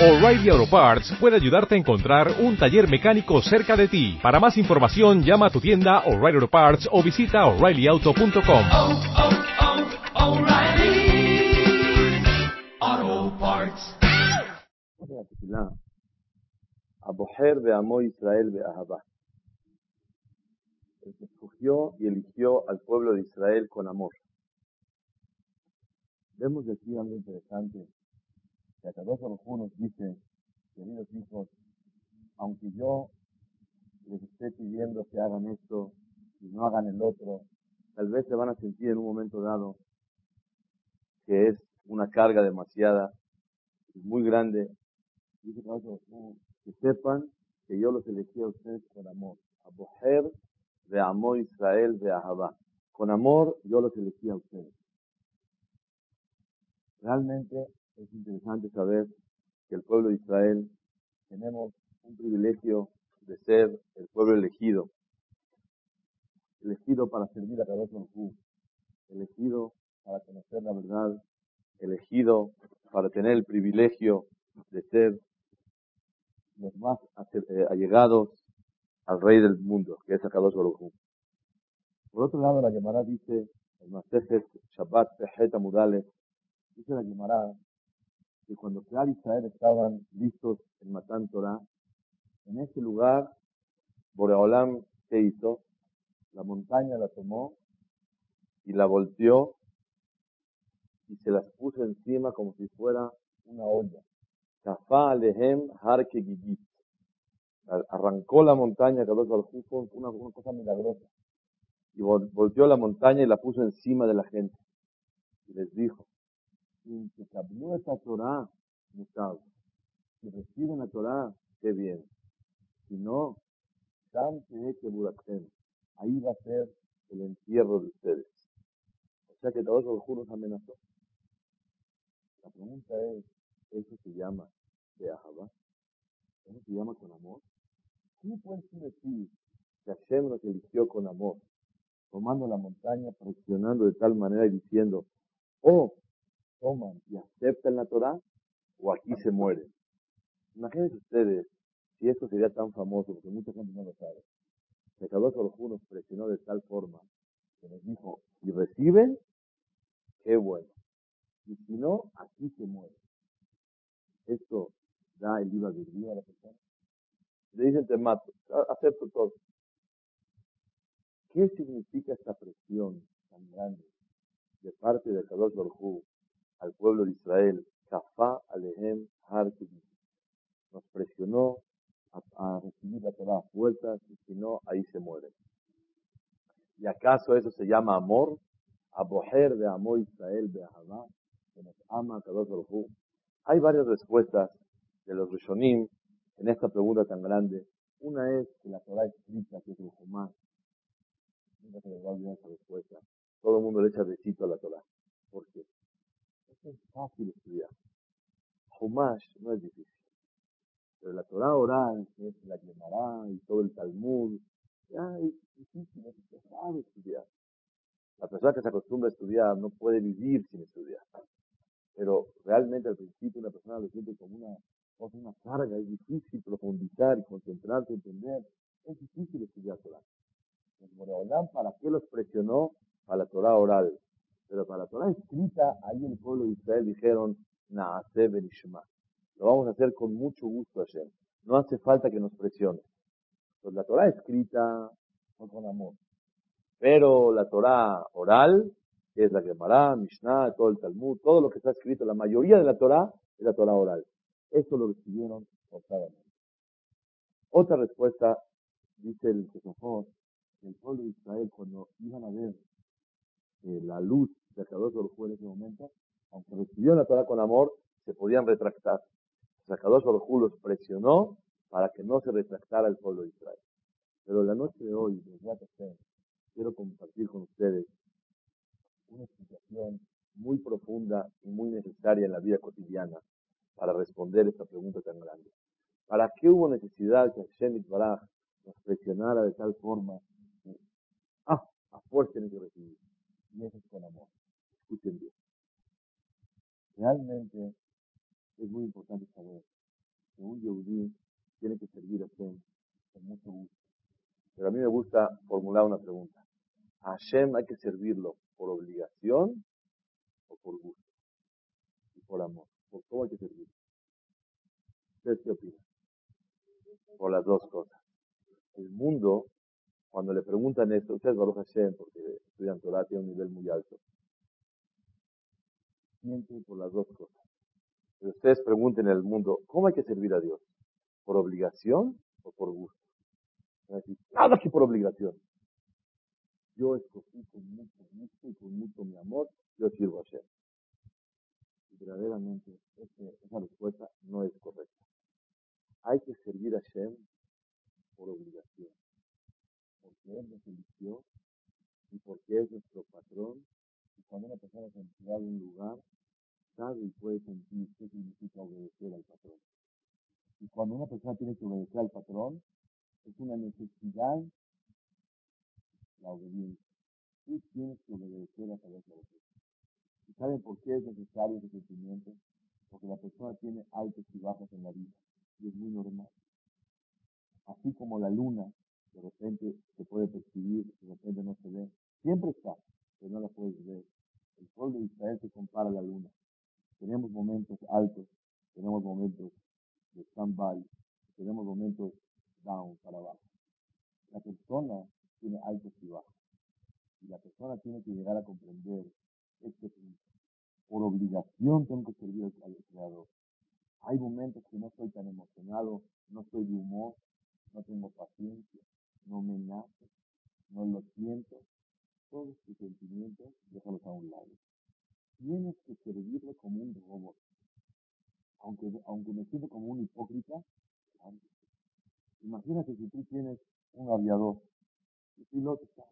O'Reilly Auto Parts puede ayudarte a encontrar un taller mecánico cerca de ti. Para más información, llama a tu tienda O'Reilly Auto Parts o visita oreillyauto.com. Oh, oh, oh, Aboher amó Israel Beahabá. El que escogió y eligió al pueblo de Israel con amor. Vemos aquí algo interesante que Akadosh Baruj nos dice, queridos hijos, aunque yo les esté pidiendo que hagan esto y no hagan el otro, tal vez se van a sentir en un momento dado que es una carga demasiada, muy grande, Dice que sepan que yo los elegí a ustedes con amor. A Boher de Amo Israel de Ahabá. Con amor yo los elegí a ustedes. Realmente es interesante saber que el pueblo de Israel tenemos un privilegio de ser el pueblo elegido. Elegido para servir a Kadosh Hu. Elegido para conocer la verdad. Elegido para tener el privilegio de ser los más eh, allegados al rey del mundo, que es Akadosh Baruj. Por otro lado, la Gemara dice, el Masejet Shabbat Pehet Amudale, dice la Gemara que cuando Clar Israel estaban listos en Matan Torah, en ese lugar, Boreolam, ¿qué hizo? La montaña la tomó y la volteó y se las puso encima como si fuera una olla. Kafá alehem har gigit. Arrancó la montaña, Kadosh Baruj una, una cosa milagrosa. Y volteó la montaña y la puso encima de la gente. Y les dijo, si se cambió esa Torah, Mutab, si reciben la Torah, qué bien. Si no, ahí va a ser el entierro de ustedes. O sea que todos los juros amenazó. La pregunta es, ¿eso se llama de Ahabá? ¿Eso se llama con amor? ¿Cómo puedes decir que Hashem nos eligió con amor? Tomando la montaña, presionando de tal manera y diciendo, oh, toman y aceptan la Torah, o aquí se mueren. Imagínense ustedes si esto sería tan famoso, porque mucha gente no lo sabe. Que Kadosh Baruj nos presionó de tal forma que nos dijo, si reciben, qué bueno. Y si no, aquí se mueren. Esto da el IVA de a la persona. Le dicen, te mato, acepto todo. ¿Qué significa esta presión tan grande de parte de Kadosh Baruj al pueblo de Israel? Kafá Alehem Har Nos presionó a, recibir la Torah a fuerzas y si no, ahí se mueren. ¿Y acaso eso se llama amor? Aboher de amor Israel de Ahabá, que nos ama Kadosh Baruj Hay varias respuestas de los Rishonim en esta pregunta tan grande. Una es que la Torah escrita, que es el Jumá. Nunca se les va a olvidar esa respuesta. Todo el mundo le echa besito a la Torah. ¿Por qué? Es fácil estudiar. Jumash no es difícil. Pero la Torah oral, que es la Gemara y todo el Talmud, ya es difícil, es sabe estudiar. La persona que se acostumbra a estudiar no puede vivir sin estudiar. Pero realmente al principio una persona lo siente como una cosa, una carga, es difícil profundizar y concentrarse, entender. Es difícil estudiar Torah. ¿para qué los presionó? Para la Torah oral. Pero para la Torah escrita, ahí el pueblo de Israel dijeron, Naase Benishma. Lo vamos a hacer con mucho gusto ayer. No hace falta que nos presione. Pues la Torah escrita fue con amor. Pero la Torah oral, que es la Gemara, Mishnah, todo el Talmud, todo lo que está escrito, la mayoría de la Torah es la Torah oral. Eso lo recibieron forzadamente. Otra respuesta, dice el Jesús, el pueblo de Israel cuando iban a ver eh, la luz de Kadosh Baruj en ese momento, aunque recibieron la Torah con amor, se podían retractar. Kadosh Baruj los presionó para que no se retractara el pueblo de Israel. Pero la noche de hoy, quiero compartir con ustedes una explicación muy profunda y muy necesaria en la vida cotidiana para responder esta pregunta tan grande. ¿Para qué hubo necesidad que Hashem Baraj nos presionara de tal forma que, ah, a fuerza tienen que recibir? Y eso es con amor. Escuchen bien. Realmente es muy importante saber que un yehudí tiene que servir a Hashem con mucho gusto. Pero a mí me gusta formular una pregunta. ¿A Hashem hay que servirlo por obligación o por gusto? Y por amor. ¿Por cómo hay que servirlo? ¿Ustedes qué opinan? Por las dos cosas. El mundo, cuando le preguntan esto, ustedes Baruch Hashem, porque estudian Torah, tiene un nivel muy alto. Siempre por las dos cosas. Pero ustedes pregunten en el mundo, ¿cómo hay que servir a Dios? ¿Por obligación o por gusto? nada que por obligación. Yo escogí con mucho gusto y con mucho mi amor, yo sirvo a Hashem. Y verdaderamente esa respuesta no es correcta. Hay que servir a Hashem por obligación. Él nos eligió y porque es nuestro patrón. Y cuando una persona se entrega en un lugar, sabe y puede sentir qué significa obedecer al patrón. Y cuando una persona tiene que obedecer al patrón, es una necesidad la obediencia. Tú tienes que obedecer a través de la ¿Y saben por qué es necesario ese sentimiento? Porque la persona tiene altos y bajos en la vida. Y es muy normal. Así como la luna, de repente se puede percibir, de repente no se ve. Siempre está, pero no la puedes ver. El pueblo de Israel se compara a la luna. Tenemos momentos altos, tenemos momentos de stand-by, tenemos momentos down, para abajo. La persona tiene altos y bajos. Y la persona tiene que llegar a comprender este. Por obligación tengo que servir al Creador. Hay momentos que no estoy tan emocionado, no estoy de humor, no tengo paciencia, no me nace, no lo siento. Todos tus sentimientos, déjalos a un lado. Tienes que servirle como un robot. Aunque, aunque me siento como un hipócrita, Imagínate si tú tienes un aviador, el piloto está,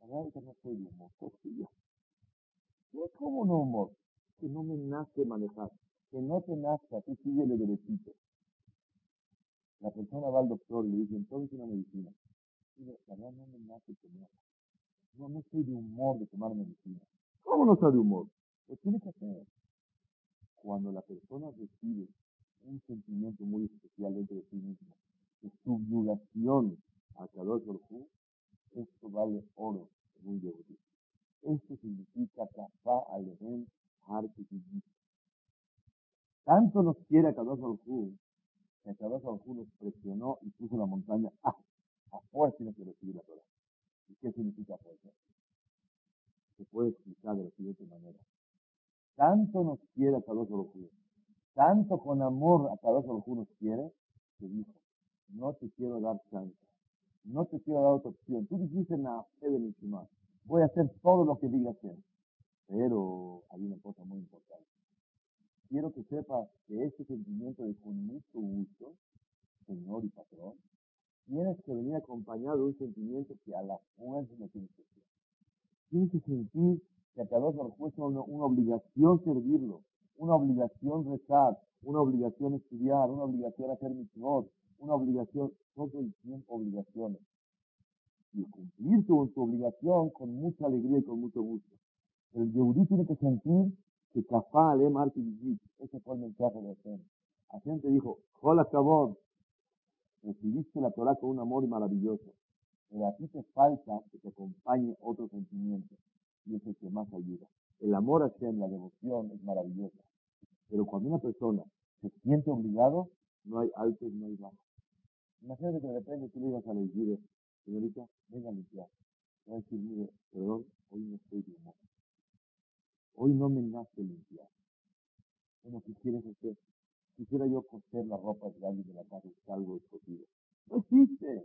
la verdad que no soy humor, yo. ¿Cómo no humor? Que no me nace manejar, que no te nazca, tú síguele derechito. La persona va al doctor y le dice, entonces una medicina. Y la verdad no me nace tomar. No, no estoy de humor de tomar medicina. ¿Cómo no está de humor? Pues tiene que hacer. Cuando la persona recibe un sentimiento muy especial dentro de sí mismo, de subyugación a Kadosh Baruj esto vale oro en un yehudí. Esto significa Kafá Alehem Har Tanto nos quiere a Kadosh Baruj que a Kadosh Baruj presionó y puso la montaña, ah, a fuerza que recibir la Torah. ¿Y qué significa fuerza? Se puede explicar de la siguiente manera. Tanto nos quiere a Kadosh Baruj tanto con amor a Kadosh Baruj nos quiere, que dijo, no te quiero dar chance, no te quiero dar otra opción. Tú dijiste nada, voy a hacer todo lo que digas hacer. Pero hay una cosa muy importante. Quiero que sepas que este sentimiento de con mucho gusto, Señor y patrón, tienes que venir acompañado de un sentimiento que a la fuerza no tienes que hacer. Tienes que sentir que a cada vez es una, una obligación servirlo, una obligación rezar, una obligación estudiar, una obligación hacer mitzvot, una obligación, todo el tiempo obligaciones. Y cumplir con su obligación con mucha alegría y con mucho gusto. El Yehudí tiene que sentir que Kafá Ale Marti Ese fue el mensaje de Hashem. Hashem te dijo, Hola Kabod, recibiste la Torah con un amor maravilloso. Pero a ti te falta que te acompañe otro sentimiento. Y es el que más ayuda. El amor a Hashem, la devoción, es maravillosa. Pero cuando una persona se siente obligado, no hay altos, no hay bajos. Imagínate que de repente tú le ibas a decir, señorita, venga a limpiar. Va a decir, mire, perdón, hoy no estoy de humor. Hoy no me nace limpiar. ¿qué quieres hacer? Quisiera yo coser la ropa de alguien de la casa y algo escogido. No existe.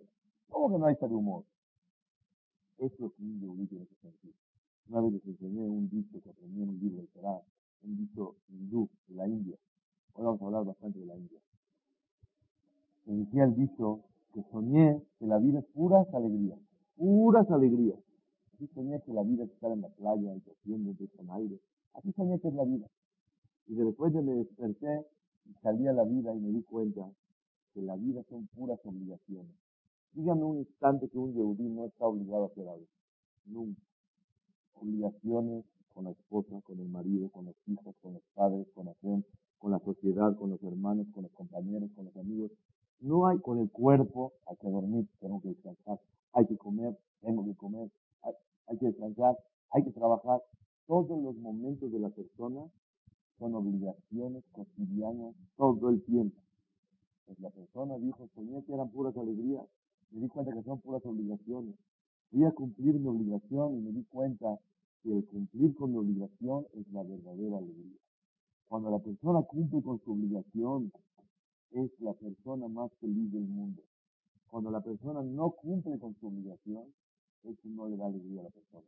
¿Cómo que no hay de humor? Es lo que un yogui tiene que sentir. Una vez les enseñé un dicho que aprendí en un libro de Torah, un dicho hindú de la India. Hoy vamos a hablar bastante de la India me decía el dicho que soñé que la vida es puras alegrías, puras alegrías. Así soñé que la vida es estar en la playa, y cogiendo con aire. Así soñé que es la vida. Y después de me desperté y salí a la vida y me di cuenta que la vida son puras obligaciones. Dígame un instante que un yehudí no está obligado a hacer algo. Nunca. Obligaciones con la esposa, con el marido, con los hijos, con los padres, con la gente, con la sociedad, con los hermanos, con los compañeros, con los amigos. No hay con el cuerpo, hay que dormir, tengo que descansar, hay que comer, tengo que comer, hay, que descansar, hay que trabajar. Todos los momentos de la persona son obligaciones cotidianas todo el tiempo. Pues la persona dijo, soñé que eran puras alegrías, me di cuenta que son puras obligaciones. Fui a cumplir mi obligación y me di cuenta que el cumplir con mi obligación es la verdadera alegría. Cuando la persona cumple con su obligación, es la persona más feliz del mundo. Cuando la persona no cumple con su obligación, eso no le da alegría a la persona.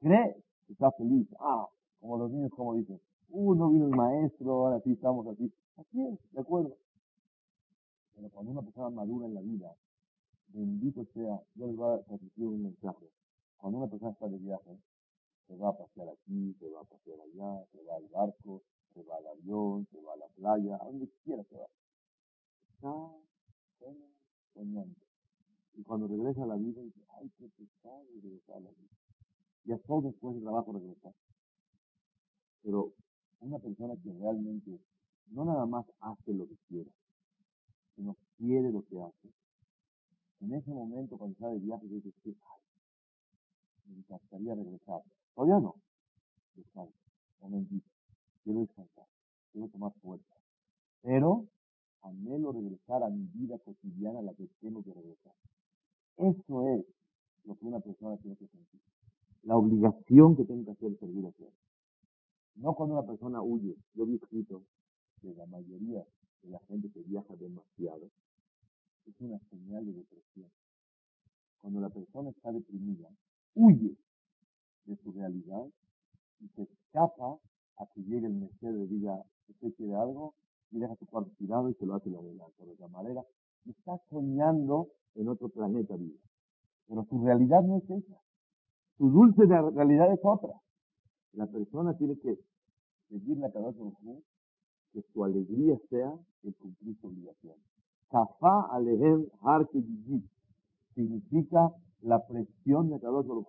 Cree que está feliz. Ah, como los niños, como dicen, uh, no vino el maestro, ahora sí estamos así. Así es, de acuerdo. Pero cuando una persona madura en la vida, bendito sea, yo les voy a transmitir un mensaje. Cuando una persona está de viaje, se va a pasear aquí, se va a pasear allá, se va al barco, se va al avión, se va a la playa, a donde quiera se va. Está soñando. Y cuando regresa a la vida, dice, ay, qué pesado regresar a la vida. Y a todo después del trabajo regresar. Pero una persona que realmente no nada más hace lo que quiere, sino quiere lo que hace. En ese momento, cuando sale de viaje, dice, ay, me encantaría regresar. Todavía no. Descansa. Momentito. Quiero descansar. Quiero tomar fuerza. Pero anhelo regresar a mi vida cotidiana a la que tengo que regresar. Eso es lo que una persona tiene que sentir. La obligación que tengo que hacer es servir a Dios. No cuando una persona huye. Yo vi escrito que la mayoría de la gente que viaja demasiado es una señal de depresión. Cuando la persona está deprimida, huye de su realidad y se escapa a que llegue el mesero y diga, usted quiere algo, y deja su cuarto tirado y se lo hace adelante de otra manera. Y está soñando en otro planeta vivo. Pero su realidad no es esa. Su dulce realidad es otra. La persona tiene que seguir la cabeza de que su alegría sea el cumplir su obligación. Kafá alehem har significa la presión de Kadosh Baruj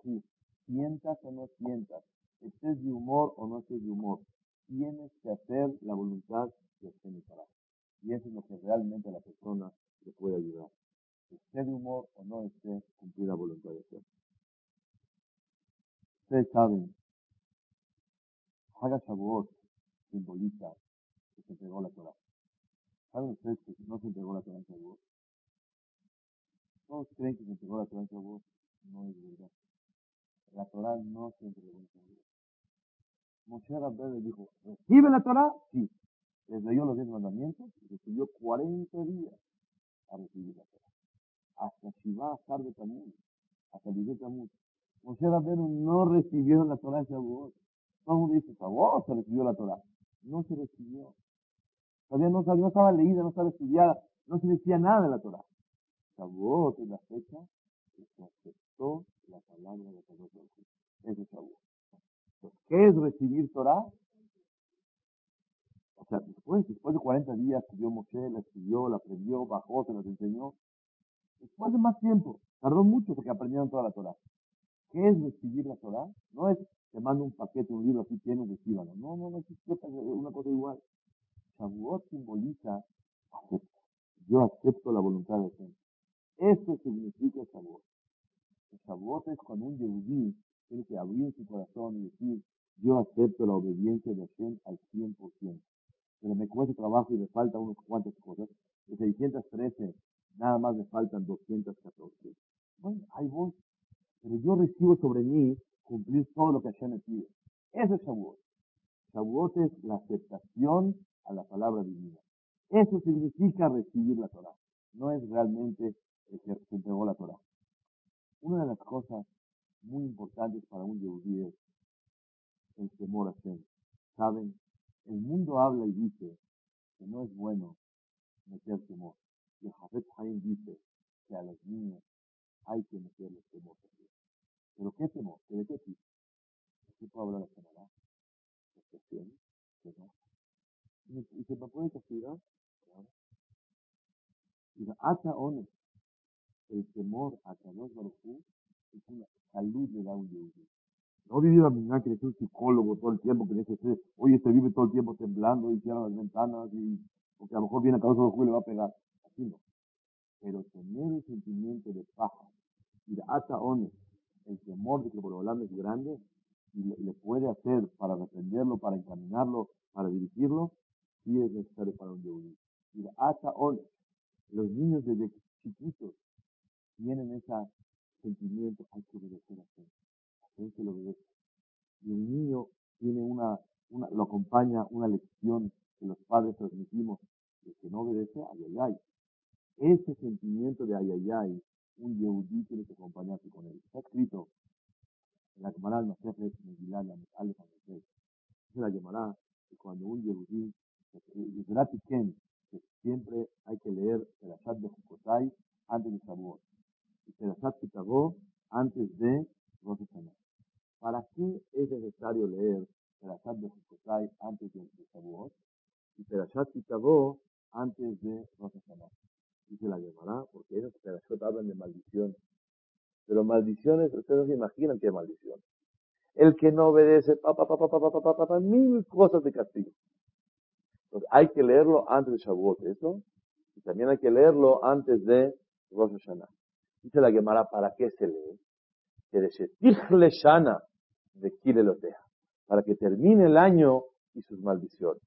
sientas o no sientas, estés de humor o no estés de humor, tienes que hacer la voluntad de Hashem Y eso es lo que realmente a la persona le puede ayudar. Esté de humor o no esté, cumplir la voluntad de Hashem. Ustedes saben, Haga Shavuot simboliza que se entregó la Torah. ¿Saben ustedes que no se entregó la Torah en Shavuot? Todos creen que se entregó la Torah en Shavuot. No es verdad. La Torah no se entregó en Shavuot. Moshe Rabbeinu le dijo, ¿recibe la Torah? Sí. Les leyó los diez mandamientos y recibió 40 días a recibir la Torah. Hasta Shiva tarde también. hasta el Tamuz. Moshe Rabbeinu no recibió la Torah en Shavuot. Todo el mundo dice, Shavuot se recibió la Torah. No se recibió. Todavía no, no estaba leída, no estaba estudiada, no se decía nada de la Torah. Shavuot es la fecha que se aceptó la palabra de Dios. Ese es Shavuot. ¿Qué es recibir Torah? O sea, después, después de 40 días estudió Moshe, la estudió, la aprendió, bajó, se las enseñó. Después de más tiempo, tardó mucho porque aprendieron toda la Torah. ¿Qué es recibir la Torah? No es te mando un paquete, un libro, así tienes, recíbalo. No, no, no, es una cosa igual. Shavuot simboliza acepto. Yo acepto la voluntad de Dios. Eso significa Shavuot. El Shavuot es cuando un yehudí tiene que abrir su corazón y decir, yo acepto la obediencia de Hashem al 100%. Pero me cuesta trabajo y me faltan unas cuantas cosas. De 613, nada más me faltan 214. Bueno, ahí voy. Pero yo recibo sobre mí cumplir todo lo que Hashem me pide. Eso es Shavuot. Shavuot es la aceptación a la palabra divina. Eso significa recibir la Torah. No es realmente el que se entregó la Torah. Una de las cosas muy importantes para un yehudí es el temor a Hashem. ¿Saben? El mundo habla y dice que no es bueno meter temor. Y el Jafet Haim dice que a los niños hay que meterles temor también. ¿Pero qué temor? ¿De qué tipo? ¿Qué puedo hablar la semana? ¿Excepciones? ¿Qué no? ¿Y se me puede castigar? Claro. Y ata one, el temor a Kadosh Baruj es una salud de da un. No vivir la misma que es un psicólogo todo el tiempo, que dice, oye, se vive todo el tiempo temblando y cierra las ventanas y porque a lo mejor viene a causa de y le va a pegar. Así no. Pero tener el sentimiento de paja y de ata el temor de que Borobalán es grande y le, puede hacer para defenderlo, para encaminarlo, para dirigirlo, sí es necesario para un yehudí. Y de ata los niños desde chiquitos tienen ese sentimiento, hay que obedecer a que lo obedece. Y el niño tiene una, una, lo acompaña una lección que los padres transmitimos, el que no obedece, ay, ay, ay. Ese sentimiento de ay, ay, ay, un yehudí tiene que acompañarse con él. Está escrito en la Gemara al Masejet Megillah, la Alef Dice la Gemara que cuando un yehudí, Ken, que siempre hay que leer el Asad de Jukotai antes de Shavuot. Y Perashat Kitagó antes de Rosh ¿Para qué es necesario leer Perashat de Jukotai antes de, Shavuot? Y Perashat Kitagó antes de Rosh Dice la Gemara, porque esas Perashot hablan de maldición. Pero maldiciones, ustedes no se imaginan qué maldición. El que no obedece, pa, pa, pa, pa, pa, pa, pa, pa, mil cosas de castigo. Entonces, hay que leerlo antes de Shavuot, ¿eso? Y también hay que leerlo antes de Rosh Hashanah. Dice la Gemara, ¿para qué se lee? Que de Shana de. Para que termine el año y sus maldiciones.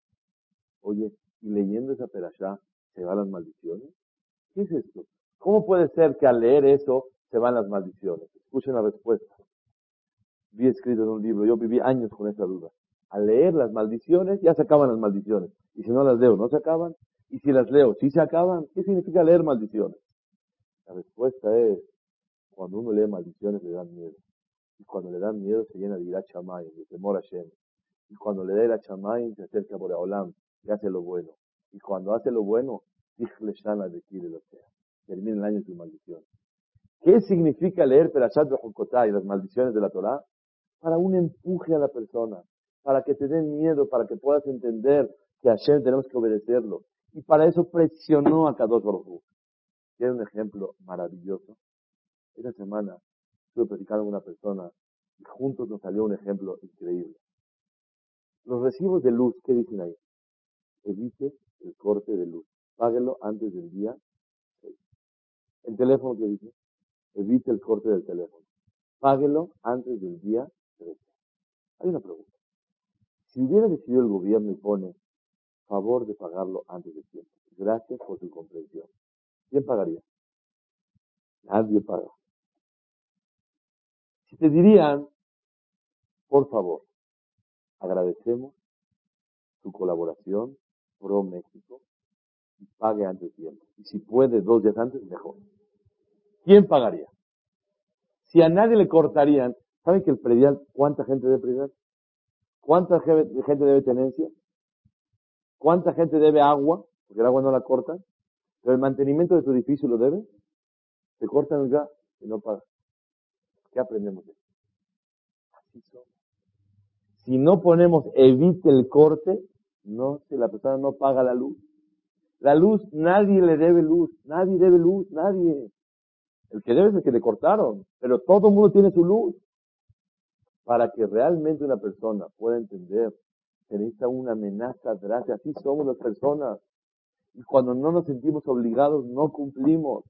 Oye, y leyendo esa perashá, ¿se van las maldiciones? ¿Qué es esto? ¿Cómo puede ser que al leer eso se van las maldiciones? Escuchen la respuesta. Vi escrito en un libro, yo viví años con esa duda. Al leer las maldiciones, ya se acaban las maldiciones. Y si no las leo, no se acaban. Y si las leo, sí se acaban. ¿Qué significa leer maldiciones? La respuesta es, cuando uno lee maldiciones le dan miedo. Y cuando le dan miedo se llena de ira de temor a Shem. Y cuando le da ira chamay, se acerca por Olam y hace lo bueno. Y cuando hace lo bueno, de Termina el año sin maldición. ¿Qué significa leer Perashat y las maldiciones de la Torah? Para un empuje a la persona, para que te den miedo, para que puedas entender que a Hashem tenemos que obedecerlo. Y para eso presionó a Kadosh Baruj Tiene un ejemplo maravilloso. Esta semana estuve platicando con una persona y juntos nos salió un ejemplo increíble. Los recibos de luz, ¿qué dicen ahí? Evite el corte de luz páguelo antes del día 6. El teléfono que dice, evite el corte del teléfono. Páguelo antes del día 13. Hay una pregunta. Si hubiera decidido el gobierno y pone favor de pagarlo antes del tiempo, gracias por su comprensión, ¿quién pagaría? Nadie paga. Si te dirían, por favor, agradecemos su colaboración pro México, y pague antes tiempo. Y si puede dos días antes, mejor. ¿Quién pagaría? Si a nadie le cortarían, ¿saben que el predial, cuánta gente debe predial? ¿Cuánta gente debe tenencia? ¿Cuánta gente debe agua? Porque el agua no la cortan. Pero el mantenimiento de tu edificio lo debe. Se cortan el gas y no paga. ¿Qué aprendemos de Así somos. Si no ponemos evite el corte, no, si la persona no paga la luz. La luz, nadie le debe luz, nadie debe luz, nadie. El que debe es el que le cortaron, pero todo el mundo tiene su luz. Para que realmente una persona pueda entender que necesita una amenaza drástica, así somos las personas. Y cuando no nos sentimos obligados, no cumplimos.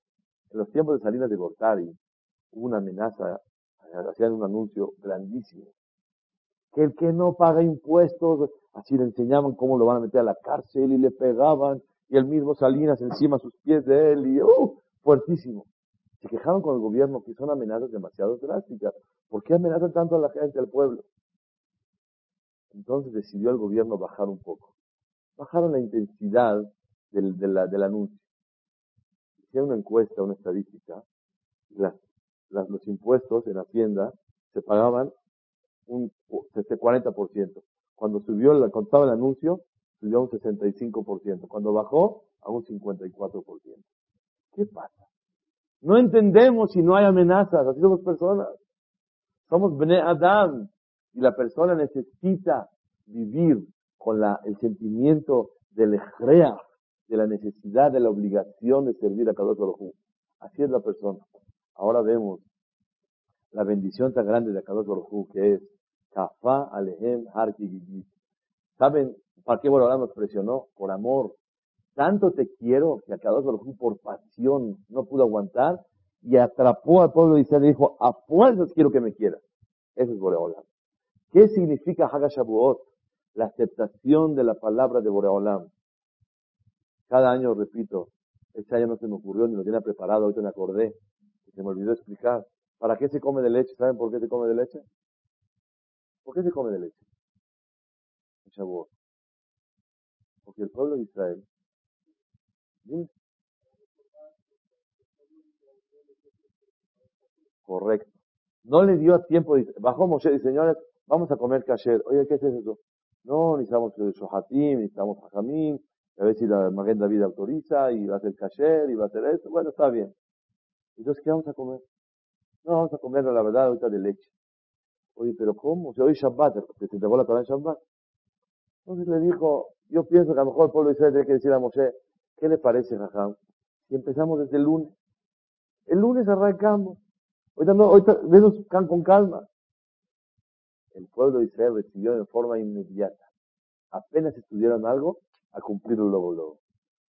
En los tiempos de Salinas de Gortari, hubo una amenaza, hacían un anuncio grandísimo. Que el que no paga impuestos, así le enseñaban cómo lo van a meter a la cárcel y le pegaban y el mismo Salinas encima sus pies de él y ¡uh! fuertísimo. Se quejaron con el gobierno que son amenazas demasiado drásticas. ¿Por qué amenazan tanto a la gente, al pueblo? Entonces decidió el gobierno bajar un poco. Bajaron la intensidad del, del anuncio. Hicieron una encuesta, una estadística. Las, los impuestos en Hacienda se pagaban un 40%. Este cuando subió, cuando estaba el anuncio, subió a un 65%. Cuando bajó, a un 54%. ¿Qué pasa? No entendemos si no hay amenazas. Así somos personas. Somos Bene Adam. Y la persona necesita vivir con la, el sentimiento del ejrea, de la necesidad, de la obligación de servir a cada otro. Así es la persona. Ahora vemos la bendición tan grande de Kadosh Baruj que es Kafá alehem har kigigit. ¿Saben para qué Borolam nos presionó? Por amor. Tanto te quiero que a cada uno por pasión no pudo aguantar y atrapó al pueblo de Israel y dijo, a fuerzas quiero que me quieras. Eso es Boreolam. ¿Qué significa Hagashabuot? La aceptación de la palabra de Boreolam. Cada año repito, este año no se me ocurrió ni lo tenía preparado, ahorita me acordé, se me olvidó explicar. ¿Para qué se come de leche? ¿Saben por qué se come de leche? ¿Por qué se come de leche? Shabuot. Porque el pueblo de Israel, correcto, no le dio tiempo, bajó Moshe y señores, vamos a comer kasher. Oye, ¿qué es eso? No, necesitamos Shohatim, necesitamos Hajamim, a ver si la Maguen David autoriza, y va a ser kasher, y va a ser eso. Bueno, está bien. Entonces, ¿qué vamos a comer? No, vamos a comer, la verdad, ahorita de leche. Oye, pero ¿cómo? Si hoy Shabbat, se te la Torah en Shabbat. Entonces le dijo, yo pienso que a lo mejor el pueblo de Israel tiene que decir a Moshe, ¿qué le parece, Jajam? Si empezamos desde el lunes. El lunes arrancamos. Ahorita no, ahorita venos con calma. El pueblo de Israel recibió de forma inmediata. Apenas estudiaron algo, a cumplirlo luego, luego.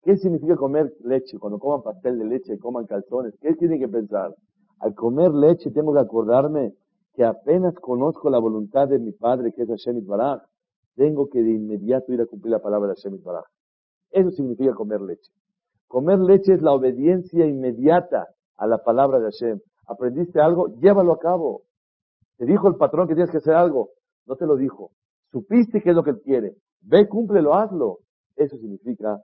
¿Qué significa comer leche? Cuando coman pastel de leche, coman calzones, ¿qué tienen que pensar? Al comer leche tengo que acordarme que apenas conozco la voluntad de mi padre, que es Hashem Baraj, tengo que de inmediato ir a cumplir la palabra de Hashem Baraj. Eso significa comer leche. Comer leche es la obediencia inmediata a la palabra de Hashem. ¿Aprendiste algo? Llévalo a cabo. Te dijo el patrón que tienes que hacer algo. No te lo dijo. Supiste qué es lo que él quiere. Ve, cúmplelo, hazlo. Eso significa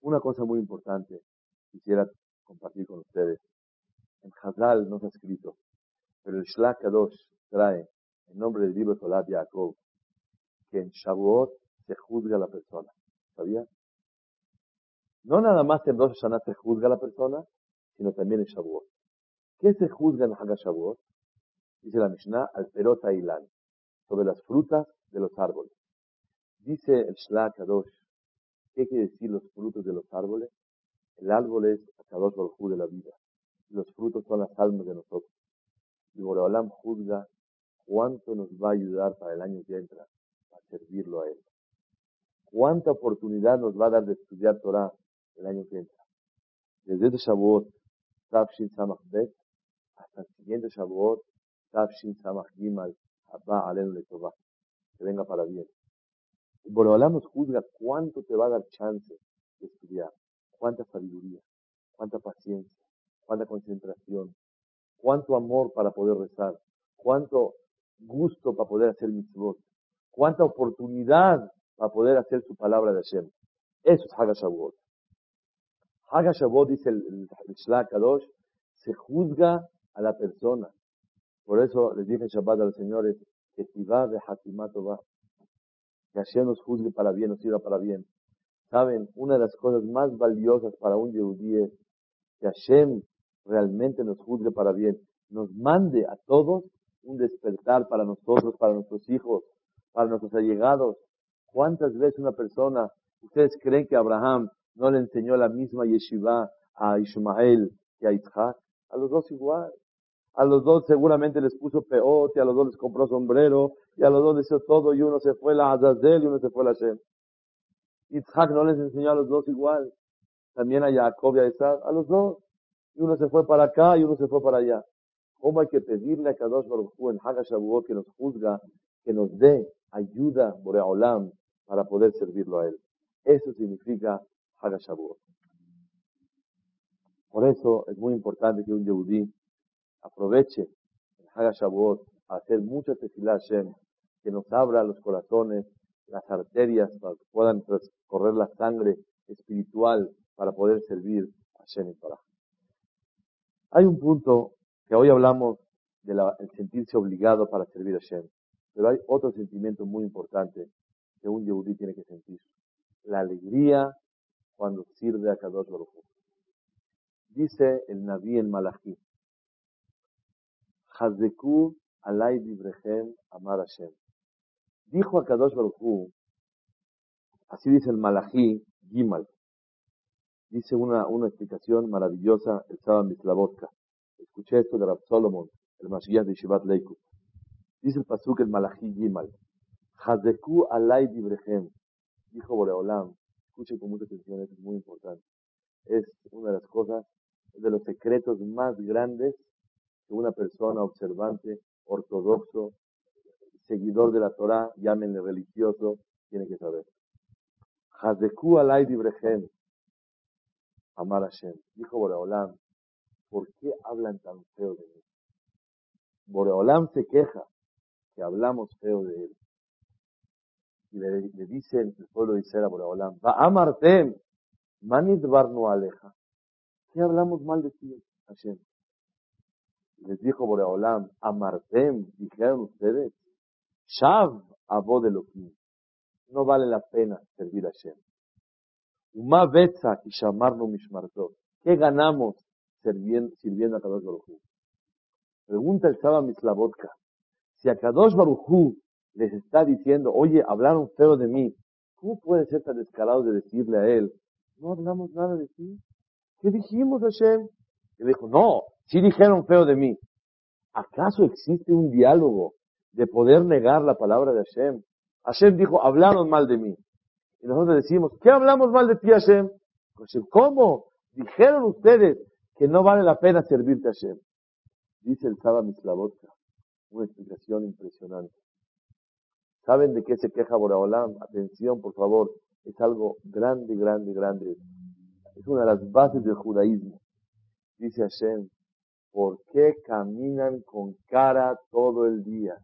Una cosa muy importante quisiera compartir con ustedes. En Hazal no está escrito, pero el Shlach Kadosh trae en nombre del libro Tolat Yaakov, que en Shavuot se juzga a la persona. ¿Sabía? No nada más en Rosh Hashanah se juzga a la persona, sino también en Shavuot. ¿Qué se juzga en Haga Shavuot? Dice la Mishnah, al perota sobre las frutas de los árboles. Dice el Shlach Kadosh, ¿qué quiere decir los frutos de los árboles? El árbol es Kadosh Baruj de la vida. Los frutos son las almas de nosotros. Y Boreolam juzga cuánto nos va a ayudar para el año que entra a servirlo a Él. ¿Cuánta oportunidad nos va a dar de estudiar Torah el año que entra? Desde este Shavuot, Tafshin Samach Bet, hasta el siguiente Shavuot, Tafshin Samach Gimal, Abba Alenu Letová. Que venga para bien. Y Boreolam nos juzga cuánto te va a dar chance de estudiar, cuánta sabiduría, cuánta paciencia, cuánta concentración, cuánto amor para poder rezar, cuánto gusto para poder hacer mitzvot, cuánta oportunidad para poder hacer su palabra de Hashem. Eso es Hagashavuot. Hagashavuot, dice el, el, Kadosh, se juzga a la persona. Por eso les dije Shabbat a los señores, que si va de Hatimato va, que Hashem nos juzgue para bien, nos sirva para bien. Saben, una de las cosas más valiosas para un Yehudí es que Hashem realmente nos juzgue para bien, nos mande a todos un despertar para nosotros, para nuestros hijos, para nuestros allegados. ¿Cuántas veces una persona, ustedes creen que Abraham no le enseñó la misma yeshiva a Ismael y a Isaac? A los dos igual. A los dos seguramente les puso peote, a los dos les compró sombrero, y a los dos les hizo todo, y uno se fue la Azazel y uno se fue la Shem. Isaac no les enseñó a los dos igual. También a Jacob y a Isaac, a los dos. Y uno se fue para acá y uno se fue para allá. ¿Cómo hay que pedirle a Kadosh Baruj Hu en Haga que nos juzga, que nos dé ayuda, Boreolam, para poder servirlo a Él? Eso significa Haga Por eso es muy importante que un Yehudí aproveche el Haga a hacer mucha tefilá que nos abra los corazones, las arterias, para que puedan correr la sangre espiritual para poder servir a Hashem y para. Hay un punto que hoy hablamos del sentirse obligado para servir a Hashem, pero hay otro sentimiento muy importante que un yehudí tiene que sentir. La alegría cuando sirve a Kadosh Baruj Dice el Naví en Malachi, Hazeku alay dibrechem amar Hashem. Dijo a Kadosh Baruj así dice el Malachi Gimal, dice una, una explicación maravillosa el Saba Mislavodka. Escuché esto de Rab Solomon, el Mashiach de Shivat Leikut. Dice el Pasuk el Malachi Gimal. Hazeku alay dibrehem. Dijo Boreolam. Escuchen con mucha atención, esto es muy importante. Es una de las cosas, de los secretos más grandes que una persona observante, ortodoxo, seguidor de la Torah, llámenle religioso, tiene que saber. Hazeku alay dibrehem. Amar Hashem. Dijo Boreolam, ¿por qué hablan tan feo de mí? Boreolam se queja que hablamos feo de él. Y le, dice el pueblo de Israel a Boreolam, va amartem, manit barno aleja. ¿Qué hablamos mal de ti, Hashem? Les dijo Boreolam, amartem, dijeron ustedes, shav abo de No vale la pena servir a Hashem. Uma betza y llamarlo mishmarto. ¿Qué ganamos sirviendo, sirviendo a Kadosh Baruj Pregunta el Saba Mislavodka. Si a Kadosh Baruj les está diciendo, oye, hablaron feo de mí, ¿cómo puede ser tan descarado de decirle a él, no hablamos nada de ti? ¿Qué dijimos, Hashem? Y le dijo, no, sí dijeron feo de mí. ¿Acaso existe un diálogo de poder negar la palabra de Hashem? Hashem dijo, hablaron mal de mí. Y nosotros decimos, ¿qué hablamos mal de ti, Hashem? ¿Cómo? Dijeron ustedes que no vale la pena servirte a Hashem. Dice el Saba Mislavotka, una explicación impresionante. ¿Saben de qué se queja Boraholam? Atención, por favor, es algo grande, grande, grande. Es una de las bases del judaísmo. Dice Hashem, ¿por qué caminan con cara todo el día?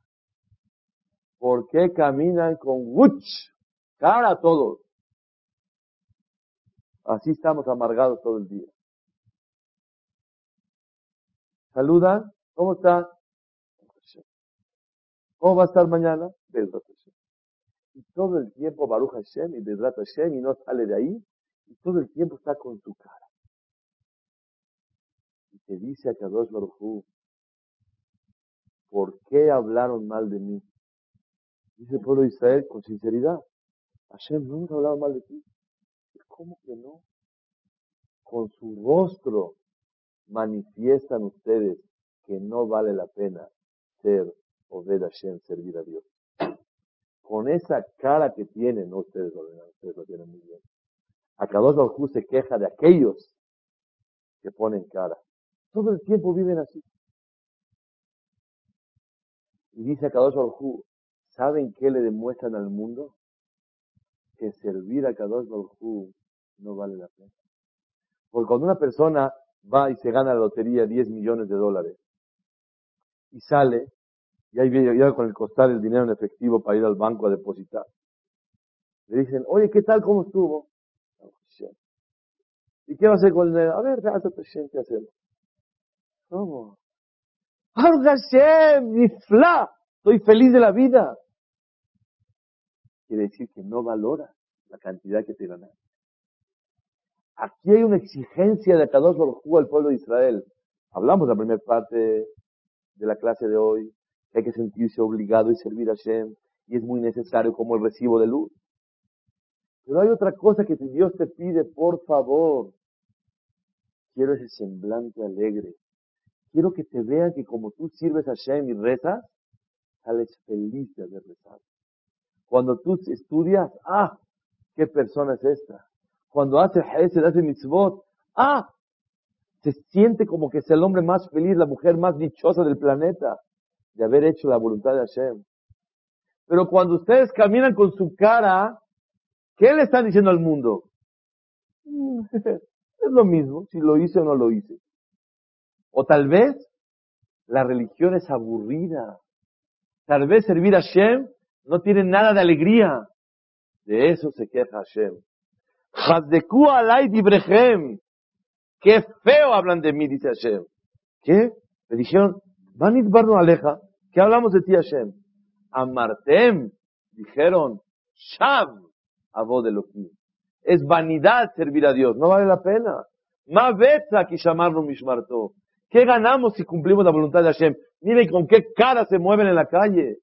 ¿Por qué caminan con wuch? Cara todos. Así estamos amargados todo el día. Saludan, ¿cómo está? ¿Cómo va a estar mañana? Y todo el tiempo Baruch Hashem y Bedrat Hashem y no sale de ahí. Y todo el tiempo está con su cara. Te dice a Kadosh Baruch ¿por qué hablaron mal de mí? Dice el pueblo de Israel con sinceridad. Hashem nunca ha hablado mal de ti. ¿Cómo que no? Con su rostro manifiestan ustedes que no vale la pena ser o ver Hashem, servir a Dios. Con esa cara que tienen, no ustedes lo ven, ustedes lo tienen muy bien. Akadosh Baruj se queja de aquellos que ponen cara. Todo el tiempo viven así. Y dice Akadosh Baruj ¿saben qué le demuestran al mundo? Que servir a Kadosh Baruj no vale la pena. Porque cuando una persona va y se gana la lotería 10 millones de dólares y sale y ahí viene con el costal el dinero en efectivo para ir al banco a depositar. Le dicen, oye, ¿qué tal? ¿Cómo estuvo? ¿Y qué va a hacer con el dinero? A ver, ¿qué hacemos? Estoy feliz de la vida. Quiere decir que no valora la cantidad que te ganas. Aquí hay una exigencia de Kadosh Baruj al pueblo de Israel. Hablamos la primera parte de la clase de hoy, hay que sentirse obligado y servir a Hashem, y es muy necesario como el recibo de luz. Pero hay otra cosa que Dios te pide, por favor. Quiero ese semblante alegre. Quiero que te vean que como tú sirves a Hashem y rezas, sales feliz de haber rezado. Cuando tú estudias, ah, qué persona es esta cuando hace Hesed, hace mitzvot, ah, se siente como que es el hombre más feliz, la mujer más dichosa del planeta de haber hecho la voluntad de Hashem. Pero cuando ustedes caminan con su cara, ¿qué le están diciendo al mundo? Es lo mismo, si lo hice o no lo hice. O tal vez la religión es aburrida. Tal vez servir a Hashem no tiene nada de alegría. De eso se queja Hashem. Hazdeku alay dibrechem. Qué feo hablan de mí, dice Hashem. ¿Qué? Me dijeron, Vanit barno aleja. ¿Qué hablamos de ti, Hashem? Amartem. Dijeron, Shav. Abo de Elohim. Es vanidad servir a Dios. No vale la pena. Ma betza que llamarlo mishmarto. ¿Qué ganamos si cumplimos la voluntad de Hashem? Miren con qué cara se mueven en la calle.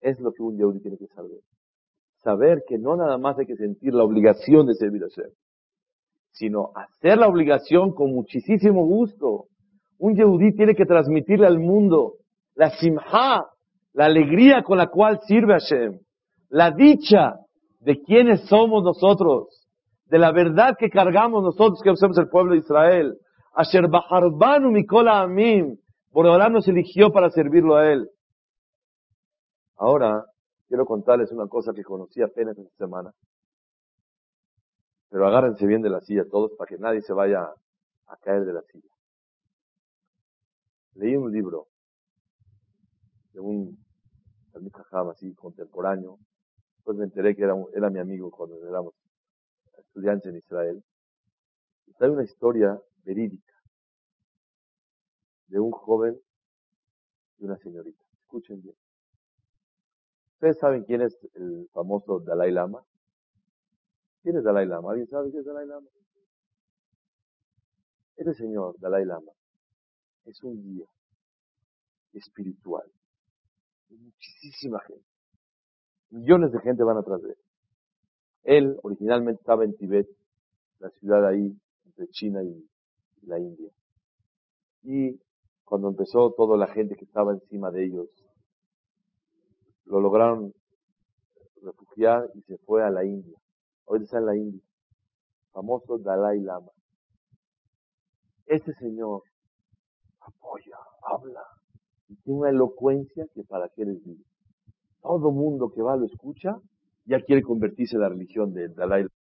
Es lo que un Yehudi tiene que saber saber que no nada más hay que sentir la obligación de servir a Hashem, sino hacer la obligación con muchísimo gusto. Un Yehudí tiene que transmitirle al mundo la simha, la alegría con la cual sirve a Hashem, la dicha de quiénes somos nosotros, de la verdad que cargamos nosotros que somos el pueblo de Israel. Asher Baharbanu Mikola Amim, Boreolán nos eligió para servirlo a él. Ahora, quiero contarles una cosa que conocí apenas esta semana. Pero agárrense bien de la silla todos para que nadie se vaya a caer de la silla. Leí un libro de un Talmud así contemporáneo. Después me enteré que era, mi amigo cuando éramos estudiantes en Israel. Y una historia verídica de un joven y una señorita. Escuchen bien. ¿Ustedes saben quién es el famoso Dalai Lama? ¿Quién es Dalai Lama? ¿Alguien sabe quién es Dalai Lama? Este señor, Dalai Lama, es un guía espiritual. Muchísima gente. Millones de gente van atrás de él. Él originalmente estaba en Tibet, la ciudad ahí entre China y la India. Y cuando empezó toda la gente que estaba encima de ellos, lo lograron refugiar y se fue a la India. Hoy está en la India. Famoso Dalai Lama. Este señor apoya, habla y tiene una elocuencia que para qué les digo. Todo mundo que va lo escucha ya quiere convertirse en la religión de Dalai Lama.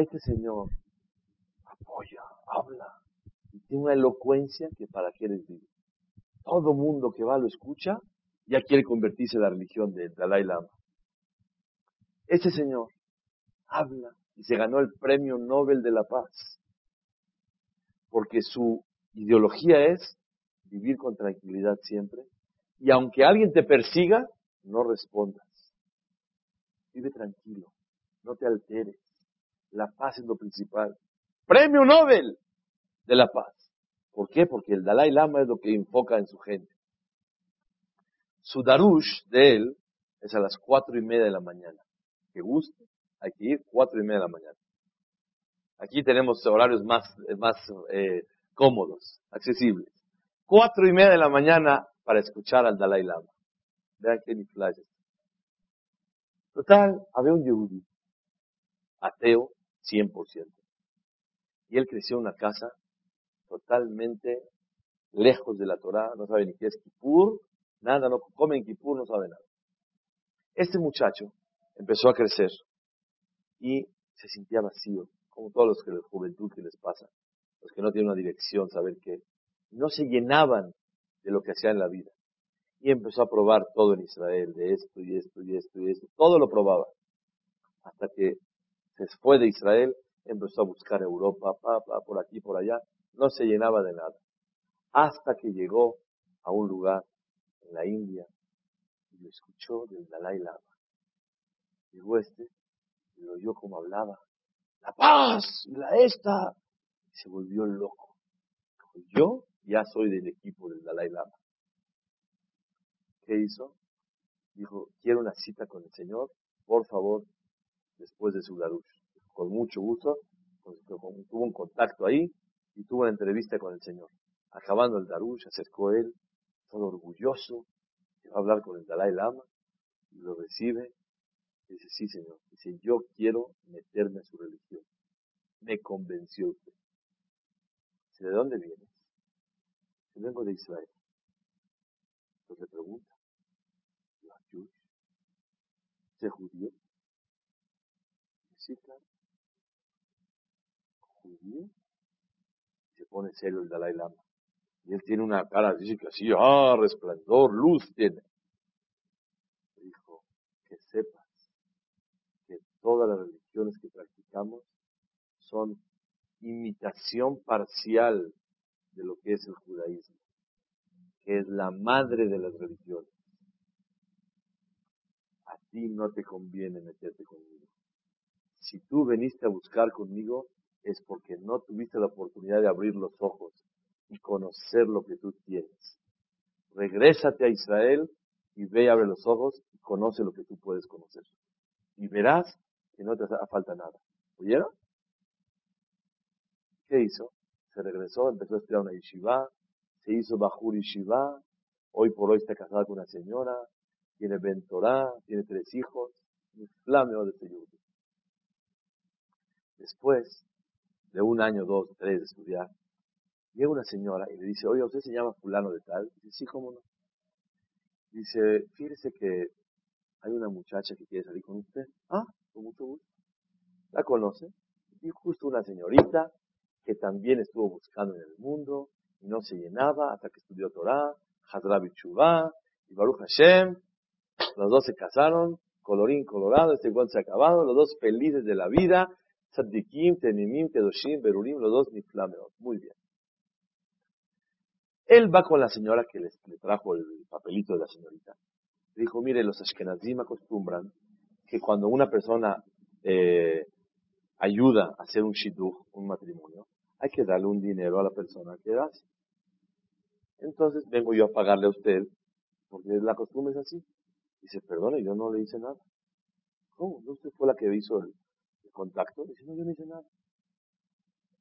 Este señor apoya, habla y tiene una elocuencia que para qué les digo. Todo mundo que va lo escucha ya quiere convertirse en la religión de Dalai Lama. Este señor habla y se ganó el premio Nobel de la Paz. Porque su ideología es vivir con tranquilidad siempre. Y aunque alguien te persiga, no respondas. Vive tranquilo, no te alteres. La paz es lo principal. Premio Nobel de la Paz. ¿Por qué? Porque el Dalai Lama es lo que enfoca en su gente. Su darush de él es a las cuatro y media de la mañana. Que guste, hay que ir cuatro y media de la mañana. Aquí tenemos horarios más, más eh, cómodos, accesibles. Cuatro y media de la mañana para escuchar al Dalai Lama. Vean qué ni flashes. Total, había un yehudi, ateo, 100%. Y él creció en una casa totalmente lejos de la Torah, no sabe ni qué es Kippur, nada, no come en Kippur, no sabe nada. Este muchacho empezó a crecer y se sentía vacío, como todos los que la juventud que les pasa, los que no tienen una dirección, saber qué, no se llenaban de lo que hacían en la vida. Y empezó a probar todo en Israel, de esto y esto y esto y esto, todo lo probaba. Hasta que se fue de Israel, empezó a buscar Europa, pa, por aquí, por allá, no se llenaba de nada. Hasta que llegó a un lugar en la India y lo escuchó del Dalai Lama. Llegó este y lo oyó como hablaba. La paz la esta. Y se volvió loco. yo ya soy del equipo del Dalai Lama. ¿Qué hizo? Dijo, quiero una cita con el Señor, por favor, después de su darush. Con mucho gusto, tuvo un contacto ahí y tuvo una entrevista con el Señor. Acabando el darush, acercó él, todo orgulloso, va a hablar con el Dalai Lama y lo recibe. Y dice, sí, Señor. Dice, yo quiero meterme a su religión. Me convenció usted. Dice, ¿de dónde vienes? Yo vengo de Israel. Entonces le pregunta, ¿Sé judío? Sí, claro. Se pone serio el Dalai Lama. Y él tiene una cara dice que así, ah, resplandor, luz tiene. Dijo, que sepas que todas las religiones que practicamos son imitación parcial de lo que es el judaísmo, que es la madre de las religiones. A ti no te conviene meterte conmigo. Si tú veniste a buscar conmigo, es porque no tuviste la oportunidad de abrir los ojos y conocer lo que tú tienes. Regrésate a Israel y ve, abre los ojos y conoce lo que tú puedes conocer. y verás que no te hará falta nada. ¿Oyeron? ¿Qué hizo? Se regresó, empezó a estudiar una yeshiva, se hizo Bajur Yeshiva, hoy por hoy está casada con una señora, tiene Ventorá, tiene tres hijos, un flameo de este Después de un año, dos, tres de estudiar, llega una señora y le dice, oye, ¿usted se llama fulano de tal? Dice, sí, ¿cómo no? Dice, fíjese que hay una muchacha que quiere salir con usted. Ah, con mucho gusto. ¿La conoce? Y justo una señorita que también estuvo buscando en el mundo y no se llenaba hasta que estudió Torah, Hazra Chubá y Baruch Hashem. Los dos se casaron, colorín colorado, este cuento se ha acabado, los dos felices de la vida, Tzaddikim, Tenimim, Kedoshim, Berulim, los dos Niflameot. Muy bien. Él va con la señora que le trajo el papelito de la señorita. Dijo, mire, los Ashkenazim acostumbran que cuando una persona eh, ayuda a hacer un shidduch, un matrimonio, hay que darle un dinero a la persona que hace. Entonces vengo yo a pagarle a usted, porque la costumbre es así. Dice, perdone, yo no le hice nada. ¿Cómo? ¿No usted fue la que hizo el, contacto? Dice, no, yo no hice nada.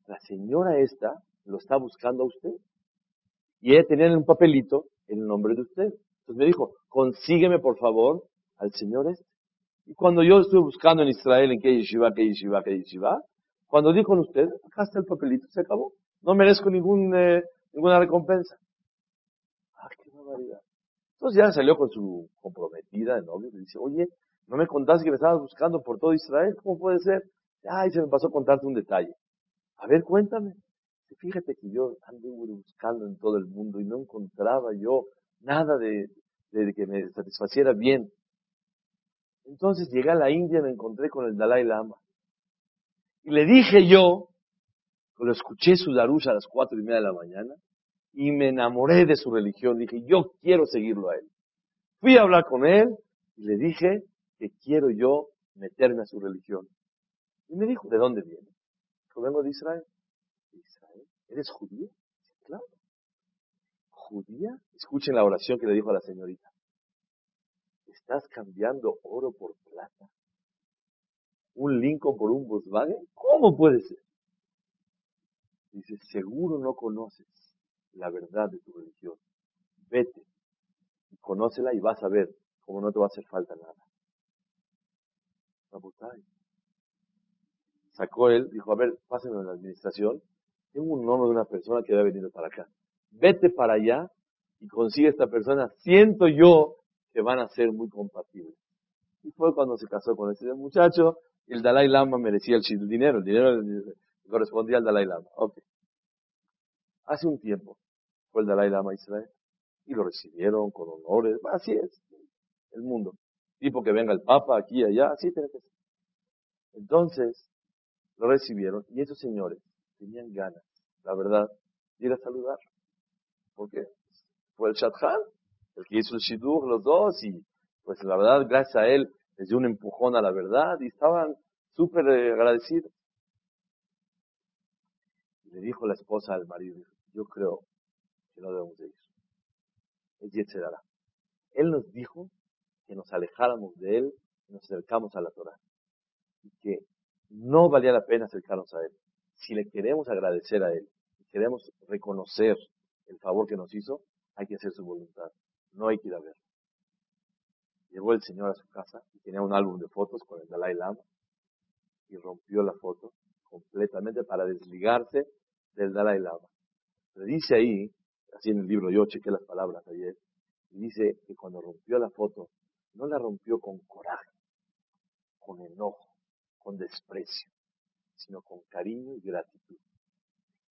La señora esta lo está buscando a usted. Y ella tenía un papelito en el nombre de usted. Entonces me dijo, consígueme por favor al señor este. Y cuando yo estuve buscando en Israel en qué yeshiva, qué yeshiva, qué yeshiva, cuando di con usted, acá está el papelito, se acabó. No merezco ningún, eh, ninguna recompensa. Ah, qué barbaridad. Entonces ya salió con su comprometida de novio y le dice, oye, no me contaste que me estabas buscando por todo Israel, ¿cómo puede ser? Ay, se me pasó contarte un detalle. A ver, cuéntame. Fíjate que yo anduve buscando en todo el mundo y no encontraba yo nada de, de que me satisfaciera bien. Entonces llegué a la India y me encontré con el Dalai Lama. Y le dije yo, lo escuché su darush a las cuatro y media de la mañana, y me enamoré de su religión. Dije, yo quiero seguirlo a él. Fui a hablar con él y le dije que quiero yo meterme a su religión. Y me dijo, ¿de dónde viene? Yo vengo de Israel. ¿De Israel? ¿Eres judía? Claro. ¿Judía? Escuchen la oración que le dijo a la señorita. ¿Estás cambiando oro por plata? ¿Un Lincoln por un Volkswagen? ¿Cómo puede ser? Dice, seguro no conoces la verdad de tu religión. Vete y conócela y vas a ver cómo no te va a hacer falta nada. Sacó él, dijo, a ver, pásenme en la administración. Tengo un nombre de una persona que había venido para acá. Vete para allá y consigue esta persona. Siento yo que van a ser muy compatibles. Y fue cuando se casó con ese muchacho. El Dalai Lama merecía el dinero. El dinero correspondía al Dalai Lama. Okay. Hace un tiempo fue el Dalai Lama a Israel y lo recibieron con honores. Así es el mundo. Tipo que venga el Papa aquí y allá, así tiene que ser. Entonces, lo recibieron y esos señores tenían ganas, la verdad, de ir a saludar. Porque fue el Shadchan, el que hizo el Shidur, los dos, y pues la verdad, gracias a él, les dio un empujón a la verdad y estaban súper eh, agradecidos. Le dijo la esposa al marido, yo creo que no debemos de ir. Es Yetzerara. Él nos dijo que nos alejáramos de él y nos acercamos a la Torah. Y que no valía la pena acercarnos a él. Si le queremos agradecer a él, y queremos reconocer el favor que nos hizo, hay que hacer su voluntad. No hay que ir a verlo. Llegó el señor a su casa y tenía un álbum de fotos con el Dalai Lama y rompió la foto completamente para desligarse del Dalai Lama. Le dice ahí, así en el libro, yo chequé las palabras ayer, y dice que cuando rompió la foto, no la rompió con coraje, con enojo, con desprecio, sino con cariño y gratitud.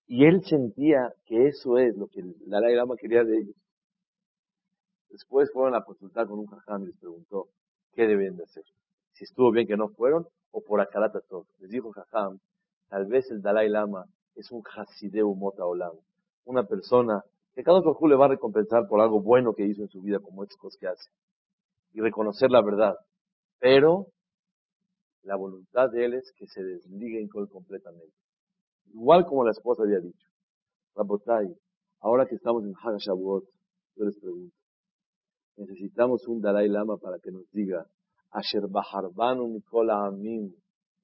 Y él sentía que eso es lo que el Dalai Lama quería de ellos. Después fueron a consultar con un jajam y les preguntó qué deben de hacer. Si estuvo bien que no fueron o por acarata todo. Les dijo jajam, tal vez el Dalai Lama es un Hasideu Mota Olam, una persona que cada otro le va a recompensar por algo bueno que hizo en su vida, como estas cosas que hace, y reconocer la verdad. Pero la voluntad de él es que se desliguen completamente. Igual como la esposa había dicho. Rabotai, ahora que estamos en Hagashavuot, yo les pregunto, necesitamos un Dalai Lama para que nos diga Asher Baharbanu Mikol Amim,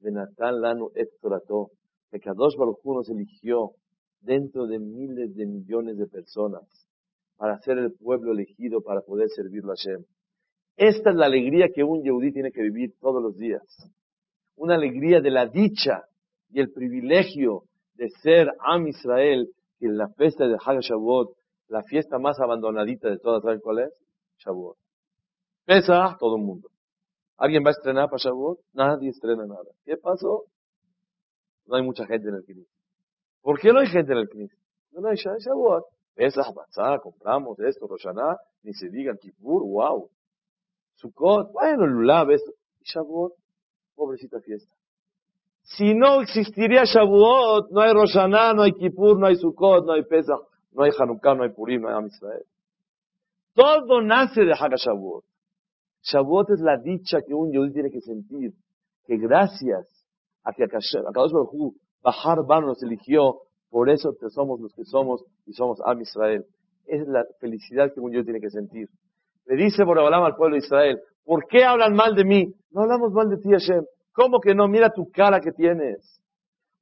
Benatan Lanu Et Torato, que Kadosh Baruj nos eligió dentro de miles de millones de personas para ser el pueblo elegido para poder servirlo a Hashem. Esta es la alegría que un Yehudí tiene que vivir todos los días. Una alegría de la dicha y el privilegio de ser Am Israel, que en la fiesta de Hag Shavuot, la fiesta más abandonadita de todas, ¿saben cuál es? Shavuot. Pesa todo el mundo. ¿Alguien va a estrenar para Shavuot? Nadie estrena nada. ¿Qué pasó? No hay mucha gente en el Knis. ¿Por qué no hay gente en el Knis? No hay Shavuot. Pesach, Matzah, compramos esto, Roshaná, ni se digan Kippur, wow. Sukkot, bueno, Lulav, esto. Y Shavuot, pobrecita fiesta. Si no existiría Shavuot, no hay Roshaná, no hay Kippur, no hay Sukkot, no hay Pesach, no hay Hanukkah, no hay Purim, no hay Am Israel. Todo nace de Haga Shavuot. Es la dicha que un yudí tiene que sentir, que gracias a que Akadosh Baruj Hu, Bahar Bano nos eligió, por eso somos los que somos y somos Am Israel. Es la felicidad que un yudí tiene que sentir. Le dice Boreolam al pueblo de Israel, ¿por qué hablan mal de mí? No hablamos mal de ti, Hashem. ¿Cómo que no? Mira tu cara que tienes.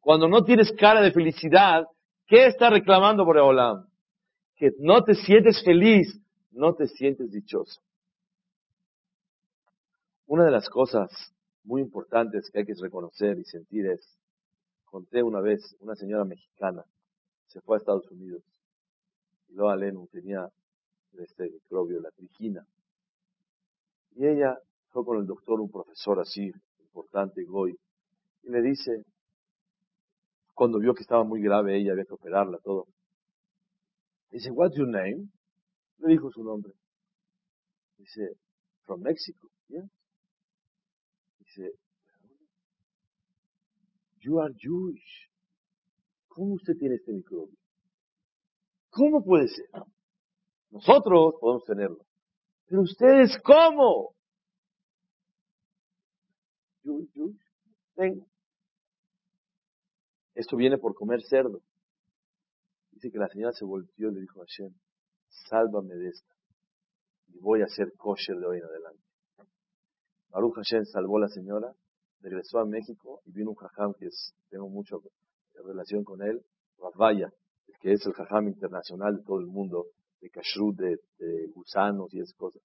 Cuando no tienes cara de felicidad, ¿qué está reclamando Boreolam? Que no te sientes feliz, no te sientes dichoso. Una de las cosas muy importantes que hay que reconocer y sentir es, conté una vez, una señora mexicana se fue a Estados Unidos y luego tenía este microbio, la trigina. Y ella fue con el doctor, un profesor así, importante, Goy, y le dice, cuando vio que estaba muy grave ella, había que operarla, todo. Dice, what's your name? Le dijo su nombre. Dice, from Mexico, yes. Dice, you are Jewish. ¿Cómo usted tiene este microbio? ¿Cómo puede ser? Nosotros podemos tenerlo. Pero ustedes, ¿cómo? Jewish, Jewish. Venga. Esto viene por comer cerdo. Dice que la señora se volteó y le dijo a Hashem, sálvame de esta. Y voy a ser kosher de hoy en adelante. Baruch Hashem salvó a la señora, regresó a México y vino un jajam que es, tengo mucha relación con él, Ravaya, que es el jajam internacional de todo el mundo, de kashrut, de, gusanos y esas cosas.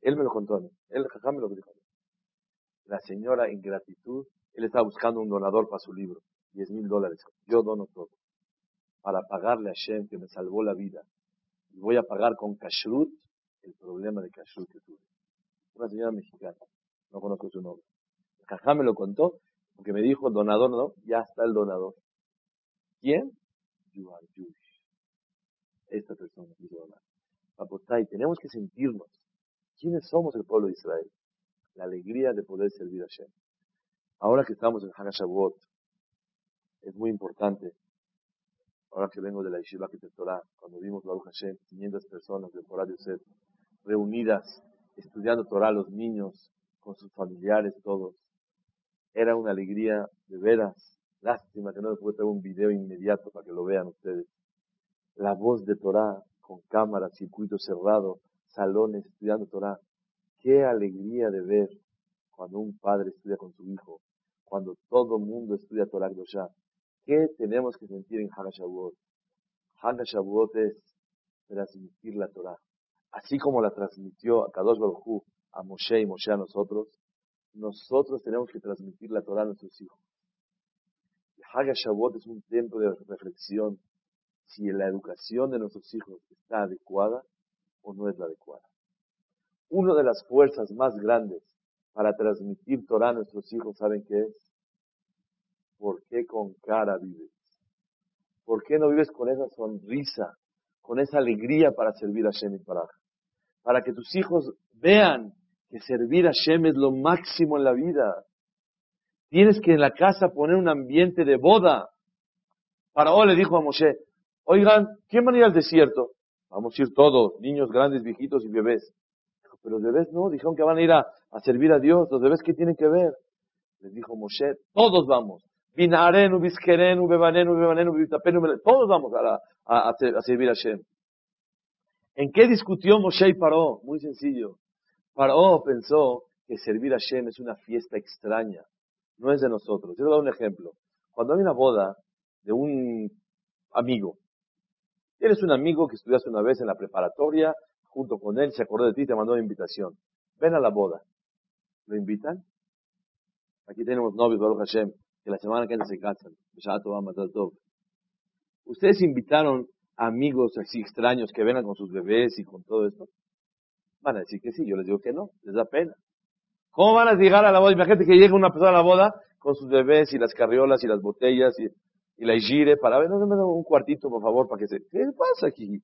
Él me lo contó a mí, él, jajam me lo dijo a mí. La señora, en gratitud, él estaba buscando un donador para su libro, 10 mil dólares. Yo dono todo, para pagarle a Hashem que me salvó la vida. Y voy a pagar con kashrut el problema de kashrut que tuve una señora mexicana, no conozco su nombre. El jajá me lo contó, porque me dijo donador, no, ya está el donador. ¿Quién? You are Jewish. Esta persona quiso donar. y tenemos que sentirnos. ¿Quiénes somos el pueblo de Israel? La alegría de poder servir a Hashem. Ahora que estamos en Hagashavuot, es muy importante, ahora que vengo de la Yeshiva Torah, cuando vimos Baruch Hashem, 500 personas del Torah de Yosef, reunidas estudiando Torah los niños, con sus familiares todos. Era una alegría de veras. Lástima que no les puedo traer un video inmediato para que lo vean ustedes. La voz de Torah con cámara, circuito cerrado, salones estudiando Torah. Qué alegría de ver cuando un padre estudia con su hijo, cuando todo el mundo estudia Torah ya. ¿Qué tenemos que sentir en Hagashavuot? Hagashavuot es transmitir la Torah así como la transmitió a Kadosh Baruj a Moshe y Moshe a nosotros, nosotros tenemos que transmitir la Torah a nuestros hijos. Haga Shavuot es un tiempo de reflexión si la educación de nuestros hijos está adecuada o no es la adecuada. Una de las fuerzas más grandes para transmitir Torah a nuestros hijos, ¿saben qué es? ¿Por qué con cara vives? ¿Por qué no vives con esa sonrisa, con esa alegría para servir a Shem y para que tus hijos vean que servir a Shem es lo máximo en la vida. Tienes que en la casa poner un ambiente de boda. Faraón le dijo a Moshe, oigan, ¿quién van a ir al desierto? Vamos a ir todos, niños grandes, viejitos y bebés. Pero los bebés no, dijeron que van a ir a, servir a Dios. ¿Los bebés qué tienen que ver? Les dijo Moshe, todos vamos. Todos vamos a, a servir a Shem. ¿En qué discutió Moshe y Paró? Muy sencillo. Paró pensó que servir a Shem es una fiesta extraña. No es de nosotros. Yo voy a dar un ejemplo. Cuando hay una boda de un amigo, eres un amigo que estudiaste una vez en la preparatoria, junto con él, se acordó de ti te mandó una invitación. Ven a la boda. ¿Lo invitan? Aquí tenemos novios, Baruch Hashem, que la semana que viene se casan. ¿Ustedes invitaron amigos así extraños que vengan con sus bebés y con todo esto? Van a decir que sí, yo les digo que no, les da pena. ¿Cómo van a llegar a la boda? Imagínate que llega una persona a la boda con sus bebés y las carriolas y las botellas y, la gire para ver, no, da un cuartito, por favor, para que se... ¿Qué pasa aquí?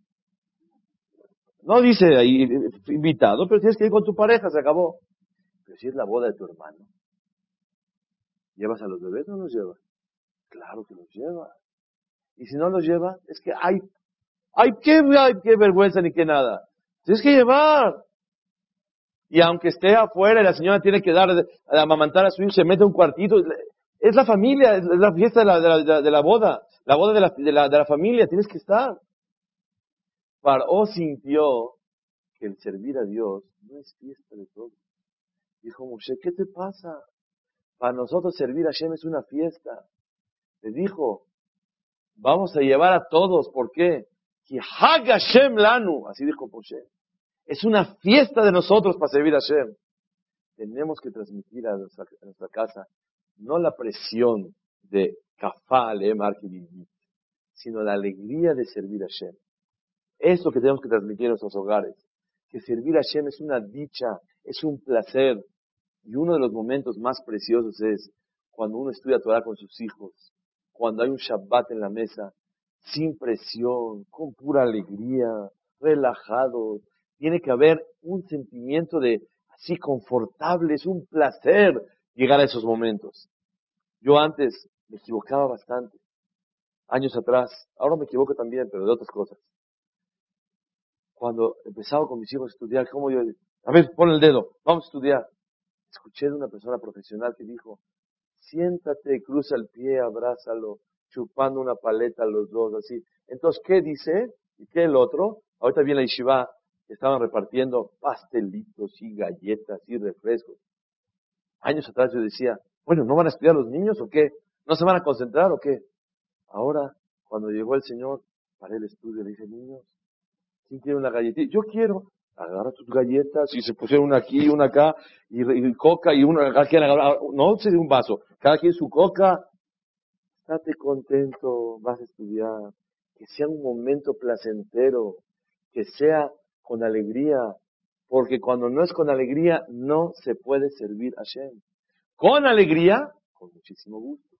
No dice ahí invitado, pero tienes que ir con tu pareja, se acabó. Pero si es la boda de tu hermano, ¿llevas a los bebés o no los llevas? Claro que los lleva. Y si no los lleva, es que hay, hay qué, qué vergüenza ni qué nada. Tienes que llevar. Y aunque esté afuera y la señora tiene que dar, a amamantar a su hijo, se mete un cuartito. Es la familia, es la fiesta de la, de la, boda, la boda de la, de la, de la familia, tienes que estar. Paró sintió que el servir a Dios no es fiesta de todos. Dijo Moshe, ¿qué te pasa? Para nosotros servir a Hashem es una fiesta. Le dijo, vamos a llevar a todos, ¿por qué? Lanu, así dijo Moshe. Es una fiesta de nosotros para servir a Hashem. Tenemos que transmitir a nuestra, casa no la presión de kafal, sino la alegría de servir a Hashem. Es que tenemos que transmitir en nuestros hogares. Que servir a Hashem es una dicha, es un placer. Y uno de los momentos más preciosos es cuando uno estudia Torah con sus hijos, cuando hay un Shabbat en la mesa, sin presión, con pura alegría, relajados, tiene que haber un sentimiento de así confortable, es un placer llegar a esos momentos. Yo antes me equivocaba bastante, años atrás, ahora me equivoco también, pero de otras cosas. Cuando empezaba con mis hijos a estudiar, ¿cómo yo? A ver, pon el dedo, vamos a estudiar. Escuché de una persona profesional que dijo, siéntate, cruza el pie, abrázalo, chupando una paleta los dos, así. Entonces, ¿qué dice? ¿Y qué el otro? Ahorita viene la yeshiva estaban repartiendo pastelitos y galletas y refrescos. Años atrás yo decía, bueno, ¿no van a estudiar los niños o qué? ¿No se van a concentrar o qué? Ahora, cuando llegó el Señor, para el estudio, le dije, niños, ¿quién quiere una galletita? Yo quiero. Agarra tus galletas y se pusieron una aquí, una acá, y, coca y una acá, no se dio un vaso, cada quien su coca. Estate contento, vas a estudiar. Que sea un momento placentero, que sea con alegría, porque cuando no es con alegría no se puede servir a Shem. Con alegría, con muchísimo gusto.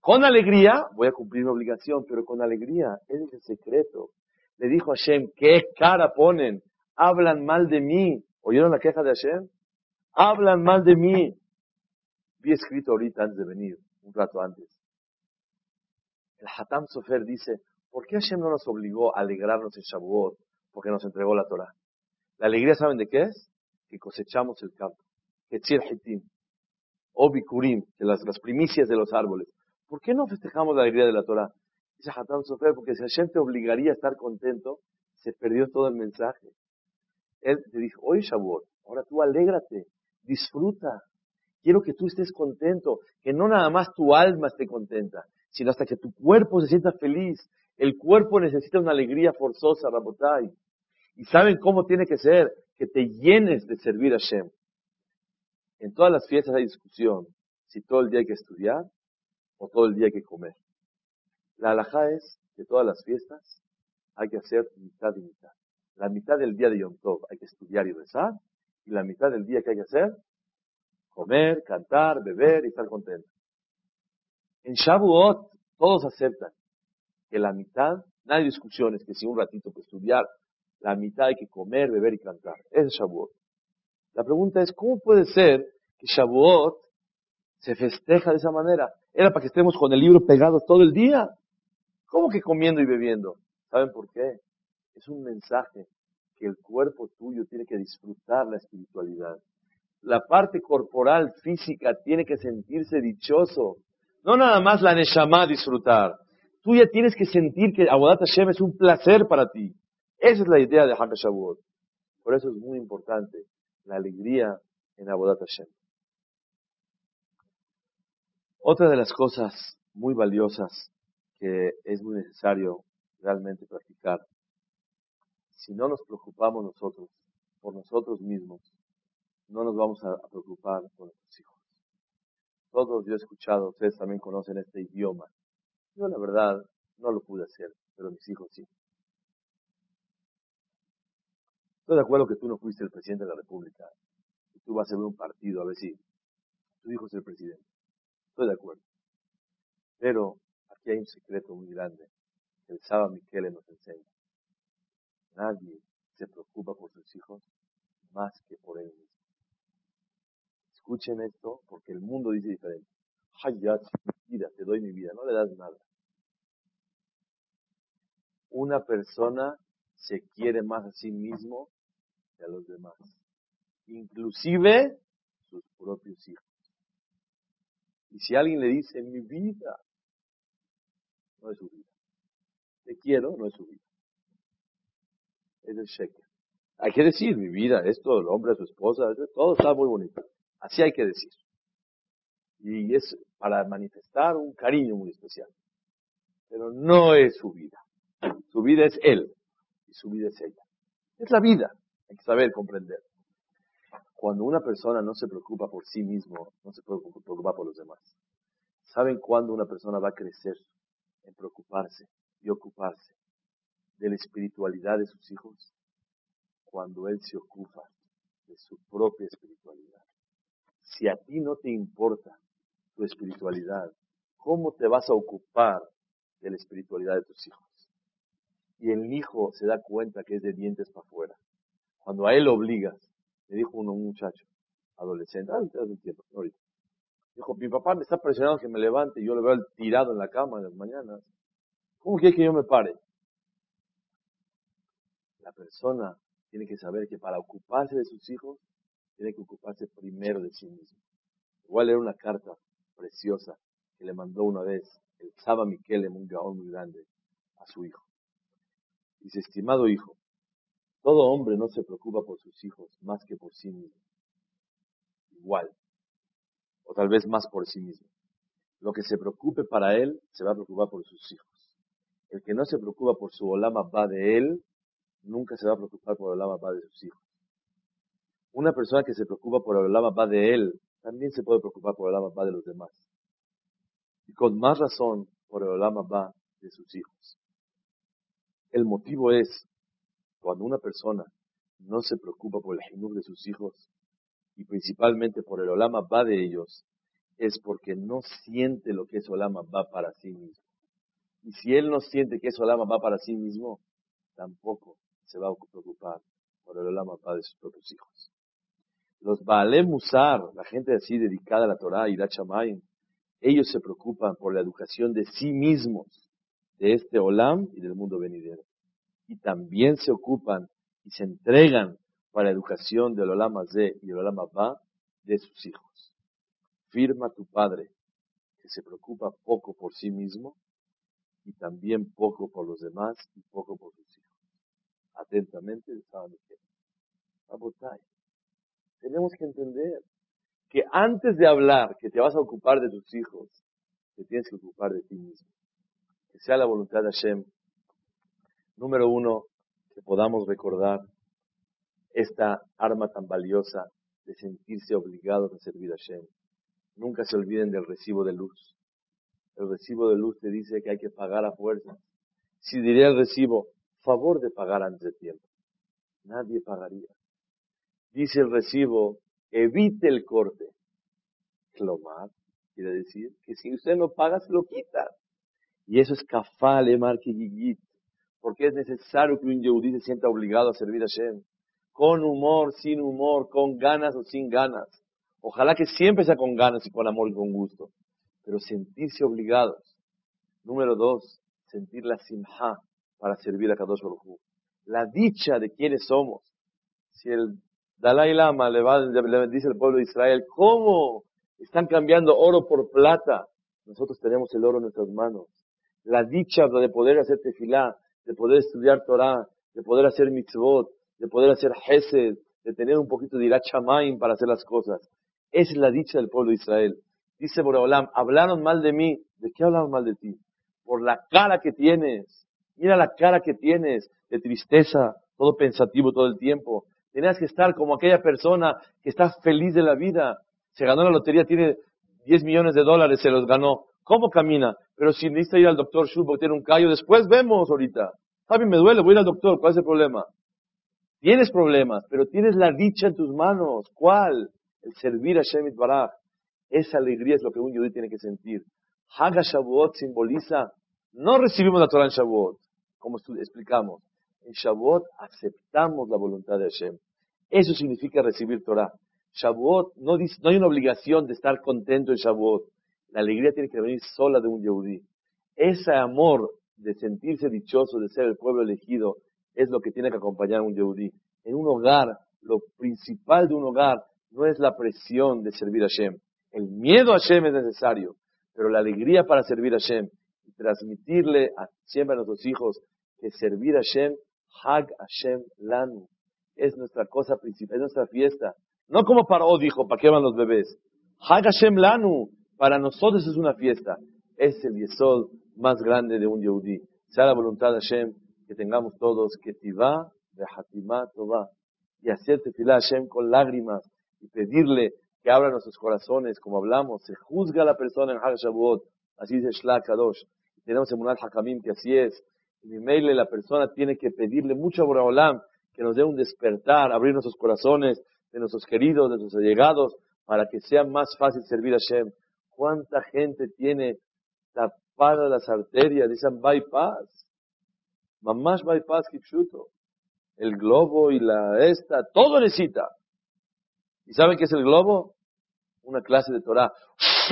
Con alegría, voy a cumplir mi obligación, pero con alegría, es el secreto. Le dijo a Hashem, ¿qué cara ponen? Hablan mal de mí. ¿Oyeron la queja de Hashem? Hablan mal de mí. Vi escrito ahorita antes de venir, un rato antes. El Hatam Sofer dice, ¿por qué Hashem no nos obligó a alegrarnos en Shavuot porque nos entregó la Torah. La alegría, ¿saben de qué es? Que cosechamos el campo. Ketzir Hitim. O Bikurim, de las, primicias de los árboles. ¿Por qué no festejamos la alegría de la Torah? Dice Hatam Sofer, porque si Hashem te obligaría a estar contento, se perdió todo el mensaje. Él te dijo, oye Shavuot, ahora tú alégrate, disfruta. Quiero que tú estés contento, que no nada más tu alma esté contenta, sino hasta que tu cuerpo se sienta feliz. El cuerpo necesita una alegría forzosa, Rabotai. ¿Y saben cómo tiene que ser? Que te llenes de servir a Shem. En todas las fiestas hay discusión si todo el día hay que estudiar o todo el día hay que comer. La alhaja es que todas las fiestas hay que hacer mitad y mitad. La mitad del día de Yom Tov hay que estudiar y rezar, y la mitad del día que hay que hacer, comer, cantar, beber y estar contento. En Shavuot todos aceptan que la mitad, no hay discusiones, que si un ratito que estudiar, la mitad hay que comer, beber y cantar. Es Shavuot. La pregunta es, ¿cómo puede ser que Shavuot se festeja de esa manera? Era para que estemos con el libro pegado todo el día. ¿Cómo que comiendo y bebiendo? ¿Saben por qué? Es un mensaje que el cuerpo tuyo tiene que disfrutar la espiritualidad. La parte corporal, física, tiene que sentirse dichoso. No nada más la Neshama disfrutar. Tú ya tienes que sentir que Abodat Hashem es un placer para ti. Esa es la idea de Shavuot. Por eso es muy importante la alegría en Abodat Hashem. Otra de las cosas muy valiosas que es muy necesario realmente practicar, si no nos preocupamos nosotros por nosotros mismos, no nos vamos a preocupar por nuestros hijos. Todos yo he escuchado, ustedes también conocen este idioma. Yo la verdad no lo pude hacer, pero mis hijos sí. Estoy de acuerdo que tú no fuiste el presidente de la República y tú vas a ver un partido a ver si tu hijo es el presidente. Estoy de acuerdo. Pero aquí hay un secreto muy grande que el Saba Miquele nos enseña. Nadie se preocupa por sus hijos más que por él mismo. Escuchen esto porque el mundo dice diferente. Hayat, vida, te doy mi vida, no le das nada. Una persona se quiere más a sí mismo que a los demás, inclusive sus propios hijos. Y si alguien le dice, mi vida, no es su vida. Te quiero, no es su vida. Es el sheker. Hay que decir, mi vida, esto, el hombre, su esposa, todo está muy bonito. Así hay que decir. Y es para manifestar un cariño muy especial. Pero no es su vida. Su vida es él y su vida es ella. Es la vida. Hay que saber comprender. Cuando una persona no se preocupa por sí mismo, no se preocupa por los demás. ¿Saben cuándo una persona va a crecer en preocuparse y ocuparse de la espiritualidad de sus hijos? Cuando él se ocupa de su propia espiritualidad. Si a ti no te importa tu espiritualidad, ¿cómo te vas a ocupar de la espiritualidad de tus hijos? Y el hijo se da cuenta que es de dientes para afuera. Cuando a él obligas, me dijo un muchacho, adolescente, ah, tiempo, ahorita. Dijo, mi papá me está presionando que me levante y yo lo veo tirado en la cama en las mañanas. ¿Cómo quiere que yo me pare? La persona tiene que saber que para ocuparse de sus hijos, tiene que ocuparse primero de sí mismo. Igual era una carta preciosa que le mandó una vez el Saba Miquel en un gaón muy grande a su hijo. Dice, estimado hijo, todo hombre no se preocupa por sus hijos más que por sí mismo. Igual. O tal vez más por sí mismo. Lo que se preocupe para él, se va a preocupar por sus hijos. El que no se preocupa por su olama va de él, nunca se va a preocupar por el olama va de sus hijos. Una persona que se preocupa por el olama va de él, también se puede preocupar por el olama va de los demás. Y con más razón por el olama va de sus hijos. El motivo es, cuando una persona no se preocupa por el jinur de sus hijos, y principalmente por el olama va de ellos, es porque no siente lo que es olama va para sí mismo. Y si él no siente que es olama va para sí mismo, tampoco se va a preocupar por el olama va de sus propios hijos. Los Baale Musar, la gente así dedicada a la Torah y la Chamayim, ellos se preocupan por la educación de sí mismos de este Olam y del mundo venidero. Y también se ocupan y se entregan para la educación del Olam Azeh y el Olam Abba de sus hijos. Firma tu padre que se preocupa poco por sí mismo y también poco por los demás y poco por sus hijos. Atentamente, Tenemos que entender que antes de hablar que te vas a ocupar de tus hijos, te tienes que ocupar de ti mismo que sea la voluntad de Hashem. Número uno, que podamos recordar esta arma tan valiosa de sentirse obligados a servir a Hashem. Nunca se olviden del recibo de luz. El recibo de luz te dice que hay que pagar a fuerza. Si diría el recibo, favor de pagar antes de tiempo. Nadie pagaría. Dice el recibo, evite el corte. Clomar quiere decir que si usted no paga, se lo quita. Y eso es kafale marquigigit, porque es necesario que un yehudí se sienta obligado a servir a Hashem, con humor, sin humor, con ganas o sin ganas. Ojalá que siempre sea con ganas y con amor y con gusto, pero sentirse obligados. Número dos, sentir la simha para servir a Kadosh Baruj La dicha de quienes somos. Si el Dalai Lama le, va, le dice al pueblo de Israel, ¿cómo están cambiando oro por plata? Nosotros tenemos el oro en nuestras manos la dicha de poder hacer tefilá, de poder estudiar Torah, de poder hacer mitzvot, de poder hacer hesed, de tener un poquito de irachamayim para hacer las cosas. Es la dicha del pueblo de Israel. Dice Boreolam, hablaron mal de mí. ¿De qué hablaron mal de ti? Por la cara que tienes. Mira la cara que tienes de tristeza, todo pensativo todo el tiempo. Tenías que estar como aquella persona que está feliz de la vida. Se ganó la lotería, tiene 10 millones de dólares, se los ganó. ¿Cómo camina? Pero si necesita ir al doctor Shul tiene un callo, después vemos ahorita. Fabi, me duele, voy al doctor, ¿cuál es el problema? Tienes problemas, pero tienes la dicha en tus manos. ¿Cuál? El servir a Shemit Baraj. Esa alegría es lo que un judío tiene que sentir. Haga Shavuot simboliza, no recibimos la Torah en Shavuot, como explicamos. En Shavuot aceptamos la voluntad de Hashem. Eso significa recibir Torah. Shavuot, no, no hay una obligación de estar contento en Shavuot. La alegría tiene que venir sola de un Yehudí. Ese amor de sentirse dichoso, de ser el pueblo elegido, es lo que tiene que acompañar a un Yehudí. En un hogar, lo principal de un hogar no es la presión de servir a Hashem. El miedo a Hashem es necesario, pero la alegría para servir a Hashem y transmitirle a, siempre a nuestros hijos que servir a Hashem, Hag Hashem Lanu, es nuestra cosa principal, es nuestra fiesta. No como para, oh, dijo, ¿para qué van los bebés? Hag Hashem Lanu, para nosotros es una fiesta. Es el yesod más grande de un Yehudi. Sea la voluntad de Hashem que tengamos todos que tivá de Hatimá Tová y hacer tefilá Hashem con lágrimas y pedirle que abra nuestros corazones, como hablamos, se juzga a la persona en Hag Shavuot, así dice Shlach Kadosh. Tenemos en Munal Hakamim que así es. Y mi la persona tiene que pedirle mucho a Boraholam que nos dé un despertar, abrir nuestros corazones de nuestros queridos, de nuestros allegados, para que sea más fácil servir a Hashem. ¿Cuánta gente tiene tapadas las arterias? Dicen bypass. Mamás bypass kipshuto. El globo y la esta, todo necesita. ¿Y saben qué es el globo? Una clase de Torah.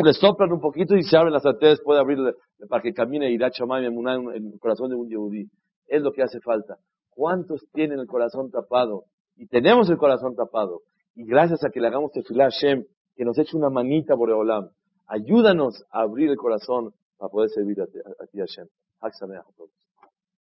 Le soplan un poquito y se abren las arterias, puede abrirle para que camine y da en el corazón de un yehudí. Es lo que hace falta. ¿Cuántos tienen el corazón tapado? Y tenemos el corazón tapado. Y gracias a que le hagamos tefilá a Hashem, que nos eche una manita por Olam, ayúdanos a abrir el corazón para poder servir a ti, a Hashem. a todos.